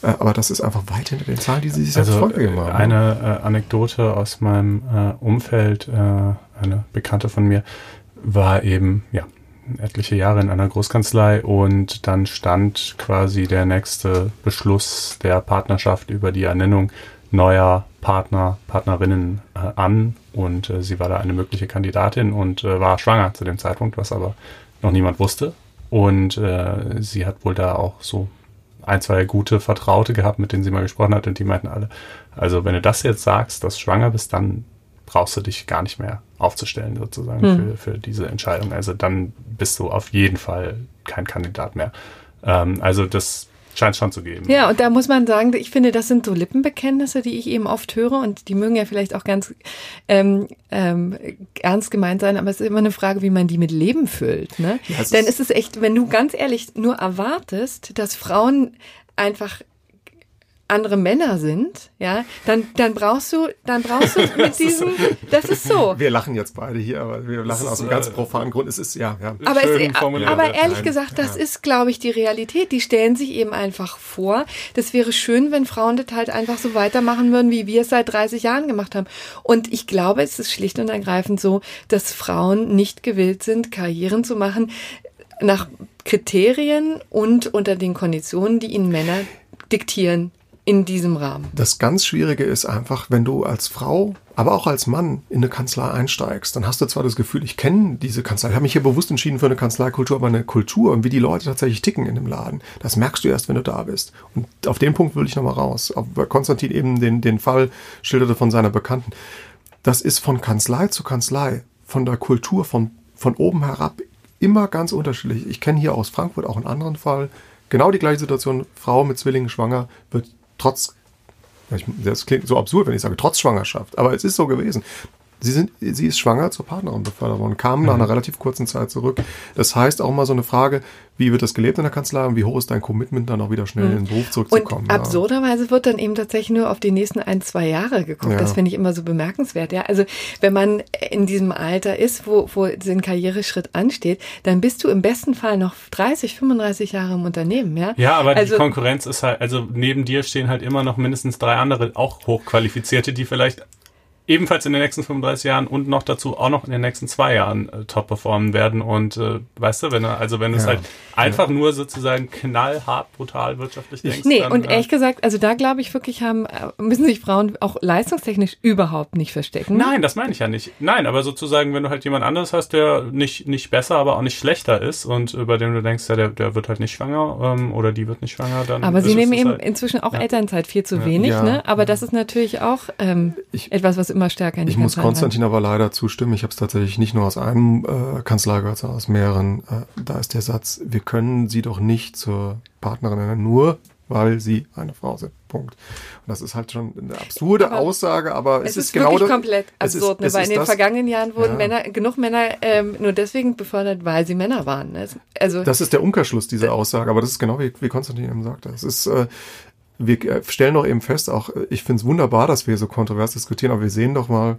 Äh, aber das ist einfach weit hinter den Zahlen, die Sie sich also, selbst vorgegeben haben. Eine äh, Anekdote aus meinem äh, Umfeld, äh, eine Bekannte von mir, war eben, ja, etliche Jahre in einer Großkanzlei und dann stand quasi der nächste Beschluss der Partnerschaft über die Ernennung neuer Partner, Partnerinnen äh, an und äh, sie war da eine mögliche Kandidatin und äh, war schwanger zu dem Zeitpunkt, was aber noch niemand wusste. Und äh, sie hat wohl da auch so ein, zwei gute Vertraute gehabt, mit denen sie mal gesprochen hat und die meinten alle, also wenn du das jetzt sagst, dass du schwanger bist, dann brauchst du dich gar nicht mehr aufzustellen sozusagen hm. für, für diese Entscheidung. Also dann bist du auf jeden Fall kein Kandidat mehr. Ähm, also das Scheint schon zu geben. Ja, und da muss man sagen, ich finde, das sind so Lippenbekenntnisse, die ich eben oft höre und die mögen ja vielleicht auch ganz ähm, ähm, ernst gemeint sein, aber es ist immer eine Frage, wie man die mit Leben füllt. Ne? Ja, Denn es ist echt, wenn du ganz ehrlich nur erwartest, dass Frauen einfach andere Männer sind, ja, dann, dann brauchst du, dann brauchst du mit diesem, das ist so. Wir lachen jetzt beide hier, aber wir lachen aus einem ganz äh, profanen Grund. Es ist, ja, ja. Aber, es, aber ehrlich Nein. gesagt, das ja. ist, glaube ich, die Realität. Die stellen sich eben einfach vor. Das wäre schön, wenn Frauen das halt einfach so weitermachen würden, wie wir es seit 30 Jahren gemacht haben. Und ich glaube, es ist schlicht und ergreifend so, dass Frauen nicht gewillt sind, Karrieren zu machen nach Kriterien und unter den Konditionen, die ihnen Männer diktieren in diesem Rahmen. Das ganz Schwierige ist einfach, wenn du als Frau, aber auch als Mann in eine Kanzlei einsteigst, dann hast du zwar das Gefühl, ich kenne diese Kanzlei, ich habe mich hier bewusst entschieden für eine Kanzleikultur, aber eine Kultur und wie die Leute tatsächlich ticken in dem Laden, das merkst du erst, wenn du da bist. Und auf den Punkt will ich nochmal raus. Weil Konstantin eben den, den Fall schilderte von seiner Bekannten. Das ist von Kanzlei zu Kanzlei, von der Kultur, von, von oben herab immer ganz unterschiedlich. Ich kenne hier aus Frankfurt auch einen anderen Fall, genau die gleiche Situation, Frau mit Zwillingen schwanger, wird trotz, das klingt so absurd, wenn ich sage, trotz Schwangerschaft, aber es ist so gewesen. Sie, sind, sie ist schwanger zur Partnerin befördert worden, kam mhm. nach einer relativ kurzen Zeit zurück. Das heißt auch mal so eine Frage, wie wird das gelebt in der Kanzlei und wie hoch ist dein Commitment, dann auch wieder schnell mhm. in den Beruf zurückzukommen. Und ja. absurderweise wird dann eben tatsächlich nur auf die nächsten ein, zwei Jahre geguckt. Ja. Das finde ich immer so bemerkenswert. Ja, also wenn man in diesem Alter ist, wo, wo ein Karriereschritt ansteht, dann bist du im besten Fall noch 30, 35 Jahre im Unternehmen. Ja, ja aber also, die Konkurrenz ist halt, also neben dir stehen halt immer noch mindestens drei andere, auch hochqualifizierte, die vielleicht ebenfalls in den nächsten 35 Jahren und noch dazu auch noch in den nächsten zwei Jahren äh, top performen werden. Und äh, weißt du, wenn er, also wenn ja. es halt einfach ja. nur sozusagen knallhart, brutal wirtschaftlich denkst. Nee, dann, und ehrlich äh, gesagt, also da glaube ich wirklich haben, äh, müssen sich Frauen auch leistungstechnisch überhaupt nicht verstecken. Nein, das meine ich ja nicht. Nein, aber sozusagen, wenn du halt jemand anderes hast, der nicht, nicht besser, aber auch nicht schlechter ist und über den du denkst, ja, der, der wird halt nicht schwanger ähm, oder die wird nicht schwanger, dann. Aber sie nehmen eben halt, inzwischen auch ja. Elternzeit viel zu wenig, ne? Aber das ist natürlich auch ähm, ich, etwas, was immer stärker in die Ich muss Konstantin aber leider zustimmen. Ich habe es tatsächlich nicht nur aus einem äh, Kanzlei gehört, sondern aus mehreren. Äh, da ist der Satz, wir können sie doch nicht zur Partnerin nennen, nur weil sie eine Frau sind. Punkt. Und das ist halt schon eine absurde aber Aussage, aber es, es ist, ist genau das. komplett absurd, ist, ne? weil in den das, vergangenen Jahren wurden ja. Männer, genug Männer ähm, nur deswegen befördert, weil sie Männer waren. Also das ist der Umkehrschluss dieser Aussage, aber das ist genau wie, wie Konstantin eben sagte. Es ist äh, wir äh, stellen doch eben fest, auch ich finde es wunderbar, dass wir so kontrovers diskutieren, aber wir sehen doch mal,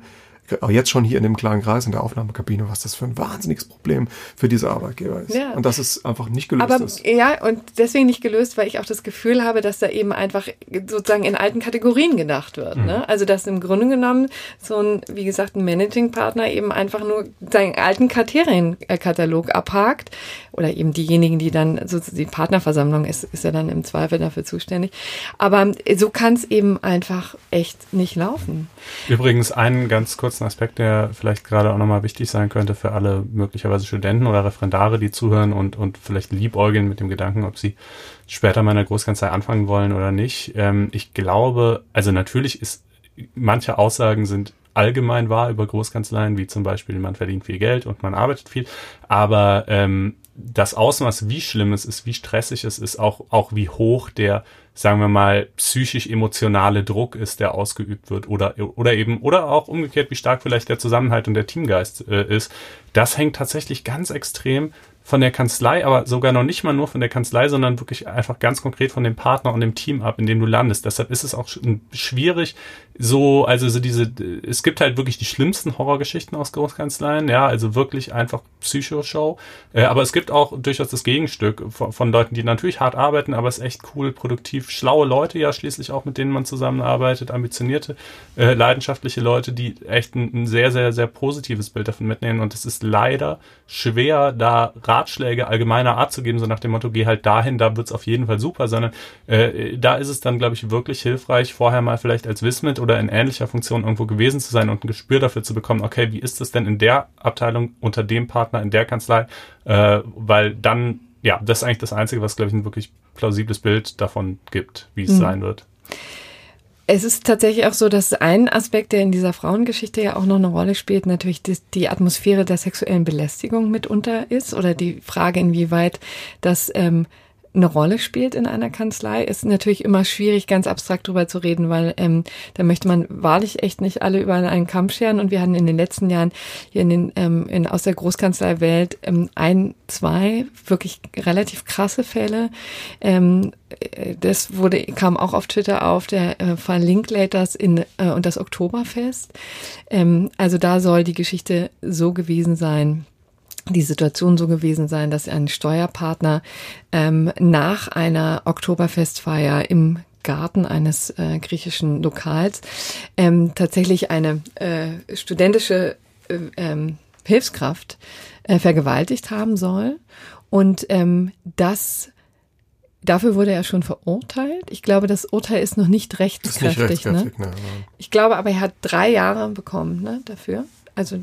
auch jetzt schon hier in dem kleinen Kreis in der Aufnahmekabine, was das für ein wahnsinniges Problem für diese Arbeitgeber ist. Ja. Und dass es einfach nicht gelöst Aber, ist. Ja, und deswegen nicht gelöst, weil ich auch das Gefühl habe, dass da eben einfach sozusagen in alten Kategorien gedacht wird. Mhm. Ne? Also dass im Grunde genommen so ein, wie gesagt, ein Managing-Partner eben einfach nur seinen alten Kriterienkatalog abhakt oder eben diejenigen, die dann, so die Partnerversammlung ist, ist ja dann im Zweifel dafür zuständig. Aber so kann es eben einfach echt nicht laufen. Übrigens einen ganz kurzen Aspekt, der vielleicht gerade auch nochmal wichtig sein könnte für alle möglicherweise Studenten oder Referendare, die zuhören und, und vielleicht liebäugeln mit dem Gedanken, ob sie später mal in der Großkanzlei anfangen wollen oder nicht. Ähm, ich glaube, also natürlich ist, manche Aussagen sind allgemein wahr über Großkanzleien, wie zum Beispiel man verdient viel Geld und man arbeitet viel, aber ähm, das Ausmaß, wie schlimm es ist, wie stressig es ist, auch, auch wie hoch der, sagen wir mal, psychisch-emotionale Druck ist, der ausgeübt wird oder, oder eben, oder auch umgekehrt, wie stark vielleicht der Zusammenhalt und der Teamgeist äh, ist, das hängt tatsächlich ganz extrem von der Kanzlei, aber sogar noch nicht mal nur von der Kanzlei, sondern wirklich einfach ganz konkret von dem Partner und dem Team ab, in dem du landest. Deshalb ist es auch schwierig, so, also so diese, es gibt halt wirklich die schlimmsten Horrorgeschichten aus Großkanzleien, ja, also wirklich einfach Psychoshow. Äh, aber es gibt auch durchaus das Gegenstück von, von, Leuten, die natürlich hart arbeiten, aber es ist echt cool, produktiv, schlaue Leute ja schließlich auch, mit denen man zusammenarbeitet, ambitionierte, äh, leidenschaftliche Leute, die echt ein, ein sehr, sehr, sehr positives Bild davon mitnehmen. Und es ist leider schwer, da Ratschläge allgemeiner Art zu geben, so nach dem Motto, geh halt dahin, da wird's auf jeden Fall super, sondern äh, da ist es dann, glaube ich, wirklich hilfreich, vorher mal vielleicht als Wismit oder in ähnlicher Funktion irgendwo gewesen zu sein und ein Gespür dafür zu bekommen, okay, wie ist es denn in der Abteilung unter dem Partner in der Kanzlei, äh, weil dann, ja, das ist eigentlich das Einzige, was, glaube ich, ein wirklich plausibles Bild davon gibt, wie es mhm. sein wird. Es ist tatsächlich auch so, dass ein Aspekt, der in dieser Frauengeschichte ja auch noch eine Rolle spielt, natürlich die, die Atmosphäre der sexuellen Belästigung mitunter ist oder die Frage, inwieweit das ähm, eine Rolle spielt in einer Kanzlei, ist natürlich immer schwierig, ganz abstrakt drüber zu reden, weil ähm, da möchte man wahrlich echt nicht alle über einen Kamm scheren. Und wir hatten in den letzten Jahren hier in den, ähm, in, aus der Großkanzleiwelt ähm, ein, zwei wirklich relativ krasse Fälle. Ähm, äh, das wurde, kam auch auf Twitter auf, der äh, Fall Linklaters in, äh, und das Oktoberfest. Ähm, also da soll die Geschichte so gewesen sein, die Situation so gewesen sein, dass ein Steuerpartner ähm, nach einer Oktoberfestfeier im Garten eines äh, griechischen Lokals ähm, tatsächlich eine äh, studentische äh, ähm, Hilfskraft äh, vergewaltigt haben soll. Und ähm, das Dafür wurde er schon verurteilt. Ich glaube, das Urteil ist noch nicht rechtskräftig. Nicht rechtskräftig ne? Ne, ich glaube aber, er hat drei Jahre bekommen ne, dafür. Also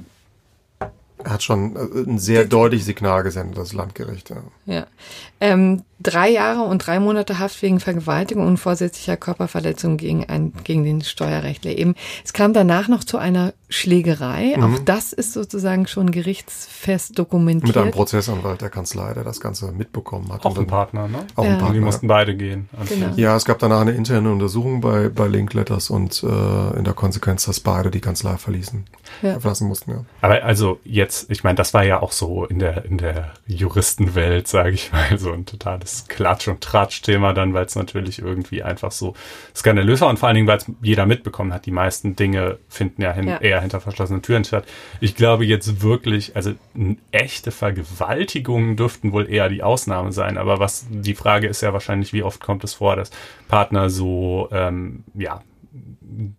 hat schon äh, ein sehr deutliches Signal gesendet, das Landgericht. Ja. ja. Ähm, drei Jahre und drei Monate Haft wegen Vergewaltigung und vorsätzlicher Körperverletzung gegen, ein, gegen den Steuerrechtler. Eben, es kam danach noch zu einer Schlägerei. Mhm. Auch das ist sozusagen schon gerichtsfest dokumentiert. Mit einem Prozessanwalt der Kanzlei, der das Ganze mitbekommen hat. Auch ein Partner, ne? Auch ja. ein Partner. Die mussten beide gehen. Genau. Ja, es gab danach eine interne Untersuchung bei, bei Linkletters und äh, in der Konsequenz, dass beide die Kanzlei verließen, ja. verlassen mussten. Ja. Aber also jetzt, ich meine, das war ja auch so in der, in der Juristenwelt, sage ich mal, so ein totales Klatsch- und Tratsch-Thema dann, weil es natürlich irgendwie einfach so skandalös war und vor allen Dingen, weil es jeder mitbekommen hat. Die meisten Dinge finden ja, hin, ja. eher hinter verschlossenen Türen statt. Ich glaube jetzt wirklich, also echte Vergewaltigungen dürften wohl eher die Ausnahme sein. Aber was die Frage ist ja wahrscheinlich, wie oft kommt es vor, dass Partner so ähm, ja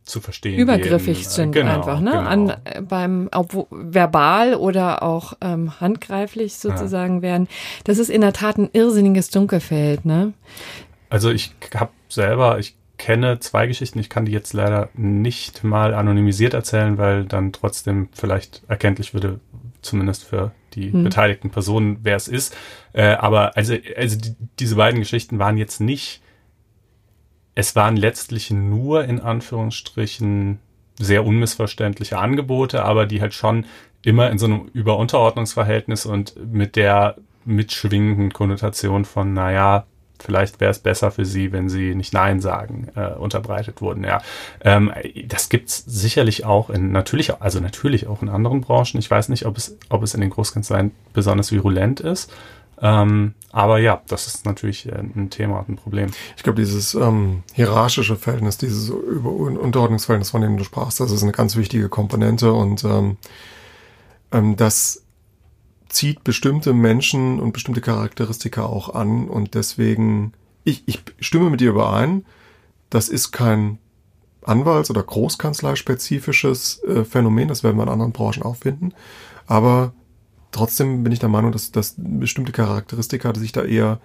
zu verstehen. Übergriffig gehen. sind genau, einfach, ne? Genau. An, äh, beim ob, verbal oder auch ähm, handgreiflich sozusagen ja. werden. Das ist in der Tat ein irrsinniges Dunkelfeld, ne? Also ich habe selber, ich kenne zwei Geschichten. Ich kann die jetzt leider nicht mal anonymisiert erzählen, weil dann trotzdem vielleicht erkenntlich würde, zumindest für die hm. beteiligten Personen, wer es ist. Äh, aber also, also die, diese beiden Geschichten waren jetzt nicht es waren letztlich nur in Anführungsstrichen sehr unmissverständliche Angebote, aber die halt schon immer in so einem Überunterordnungsverhältnis und mit der mitschwingenden Konnotation von, naja, vielleicht wäre es besser für sie, wenn sie nicht Nein sagen, äh, unterbreitet wurden. Ja, ähm, das gibt's sicherlich auch in natürlich, also natürlich auch in anderen Branchen. Ich weiß nicht, ob es, ob es in den Großkanzleien besonders virulent ist. Ähm, aber ja, das ist natürlich äh, ein Thema und ein Problem. Ich glaube, dieses ähm, hierarchische Verhältnis, dieses Über- Unterordnungsverhältnis, von dem du sprachst, das ist eine ganz wichtige Komponente und ähm, ähm, das zieht bestimmte Menschen und bestimmte Charakteristika auch an und deswegen, ich, ich stimme mit dir überein, das ist kein Anwalts- oder Großkanzlei-spezifisches äh, Phänomen, das werden wir in anderen Branchen auch finden, aber trotzdem bin ich der Meinung, dass, dass bestimmte Charakteristika sich da eher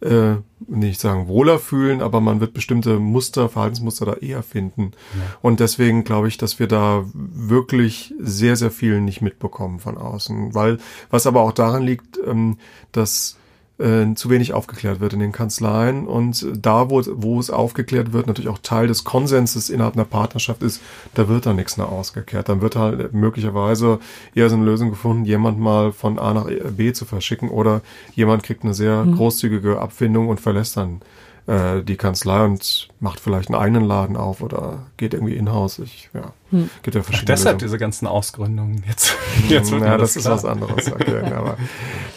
äh, nicht sagen wohler fühlen, aber man wird bestimmte Muster, Verhaltensmuster da eher finden. Ja. Und deswegen glaube ich, dass wir da wirklich sehr, sehr viel nicht mitbekommen von außen. Weil, was aber auch daran liegt, ähm, dass äh, zu wenig aufgeklärt wird in den Kanzleien und da, wo, wo es aufgeklärt wird, natürlich auch Teil des Konsenses innerhalb einer Partnerschaft ist, da wird dann nichts mehr ausgekehrt. Dann wird halt möglicherweise eher so eine Lösung gefunden, jemand mal von A nach B zu verschicken oder jemand kriegt eine sehr mhm. großzügige Abfindung und verlässt dann äh, die Kanzlei und macht vielleicht einen eigenen Laden auf oder geht irgendwie in-house. Ich, ja, hm. gibt ja verschiedene. Ach, deshalb Lösungen. diese ganzen Ausgründungen jetzt. jetzt wird ja, das, das ist was anderes. Okay, aber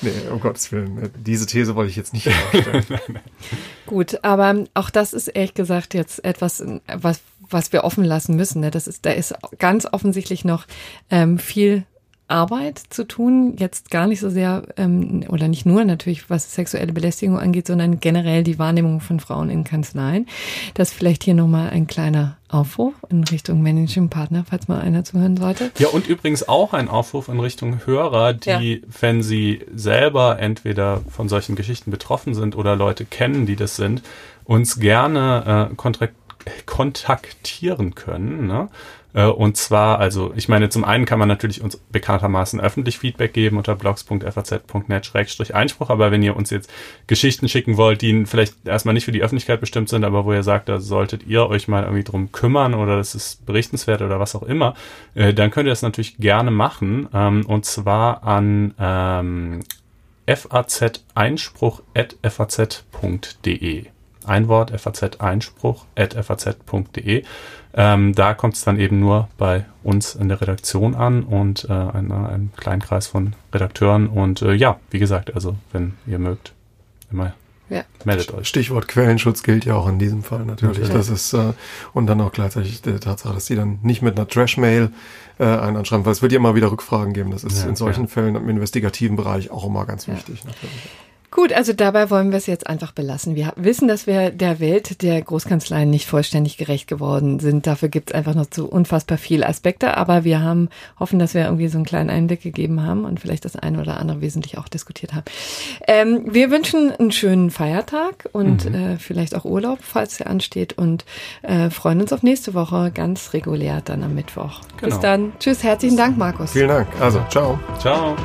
nee, um Gottes Willen, diese These wollte ich jetzt nicht aufstellen. Gut, aber auch das ist ehrlich gesagt jetzt etwas, was was wir offen lassen müssen. Ne? Das ist, da ist ganz offensichtlich noch ähm, viel Arbeit zu tun, jetzt gar nicht so sehr ähm, oder nicht nur natürlich, was sexuelle Belästigung angeht, sondern generell die Wahrnehmung von Frauen in Kanzleien. Das vielleicht hier nochmal ein kleiner Aufruf in Richtung Managing Partner, falls mal einer zuhören sollte. Ja, und übrigens auch ein Aufruf in Richtung Hörer, die, ja. wenn sie selber entweder von solchen Geschichten betroffen sind oder Leute kennen, die das sind, uns gerne äh, kontaktieren können. Ne? Äh, und zwar, also ich meine, zum einen kann man natürlich uns bekanntermaßen öffentlich Feedback geben unter blogs.faz.net-einspruch, aber wenn ihr uns jetzt Geschichten schicken wollt, die vielleicht erstmal nicht für die Öffentlichkeit bestimmt sind, aber wo ihr sagt, da solltet ihr euch mal irgendwie drum kümmern oder das ist berichtenswert oder was auch immer, äh, dann könnt ihr das natürlich gerne machen. Ähm, und zwar an ähm, faz-einspruch.faz.de. Ein Wort, faz-einspruch.faz.de. Ähm, da kommt es dann eben nur bei uns in der Redaktion an und äh, ein, einem kleinen Kreis von Redakteuren. Und äh, ja, wie gesagt, also wenn ihr mögt, immer ja. meldet euch. Stichwort Quellenschutz gilt ja auch in diesem Fall natürlich. Ja. Das ist äh, und dann auch gleichzeitig die Tatsache, dass die dann nicht mit einer Trash-Mail äh, einen anschreiben, weil es wird ja immer wieder Rückfragen geben. Das ist ja, in solchen Fällen im investigativen Bereich auch immer ganz wichtig. Natürlich. Gut, also dabei wollen wir es jetzt einfach belassen. Wir wissen, dass wir der Welt der Großkanzleien nicht vollständig gerecht geworden sind. Dafür gibt es einfach noch zu unfassbar viele Aspekte, aber wir haben hoffen, dass wir irgendwie so einen kleinen Einblick gegeben haben und vielleicht das eine oder andere wesentlich auch diskutiert haben. Ähm, wir wünschen einen schönen Feiertag und mhm. äh, vielleicht auch Urlaub, falls er ansteht und äh, freuen uns auf nächste Woche ganz regulär dann am Mittwoch. Genau. Bis dann. Tschüss, herzlichen Dank, Markus. Vielen Dank. Also, ciao. Ciao.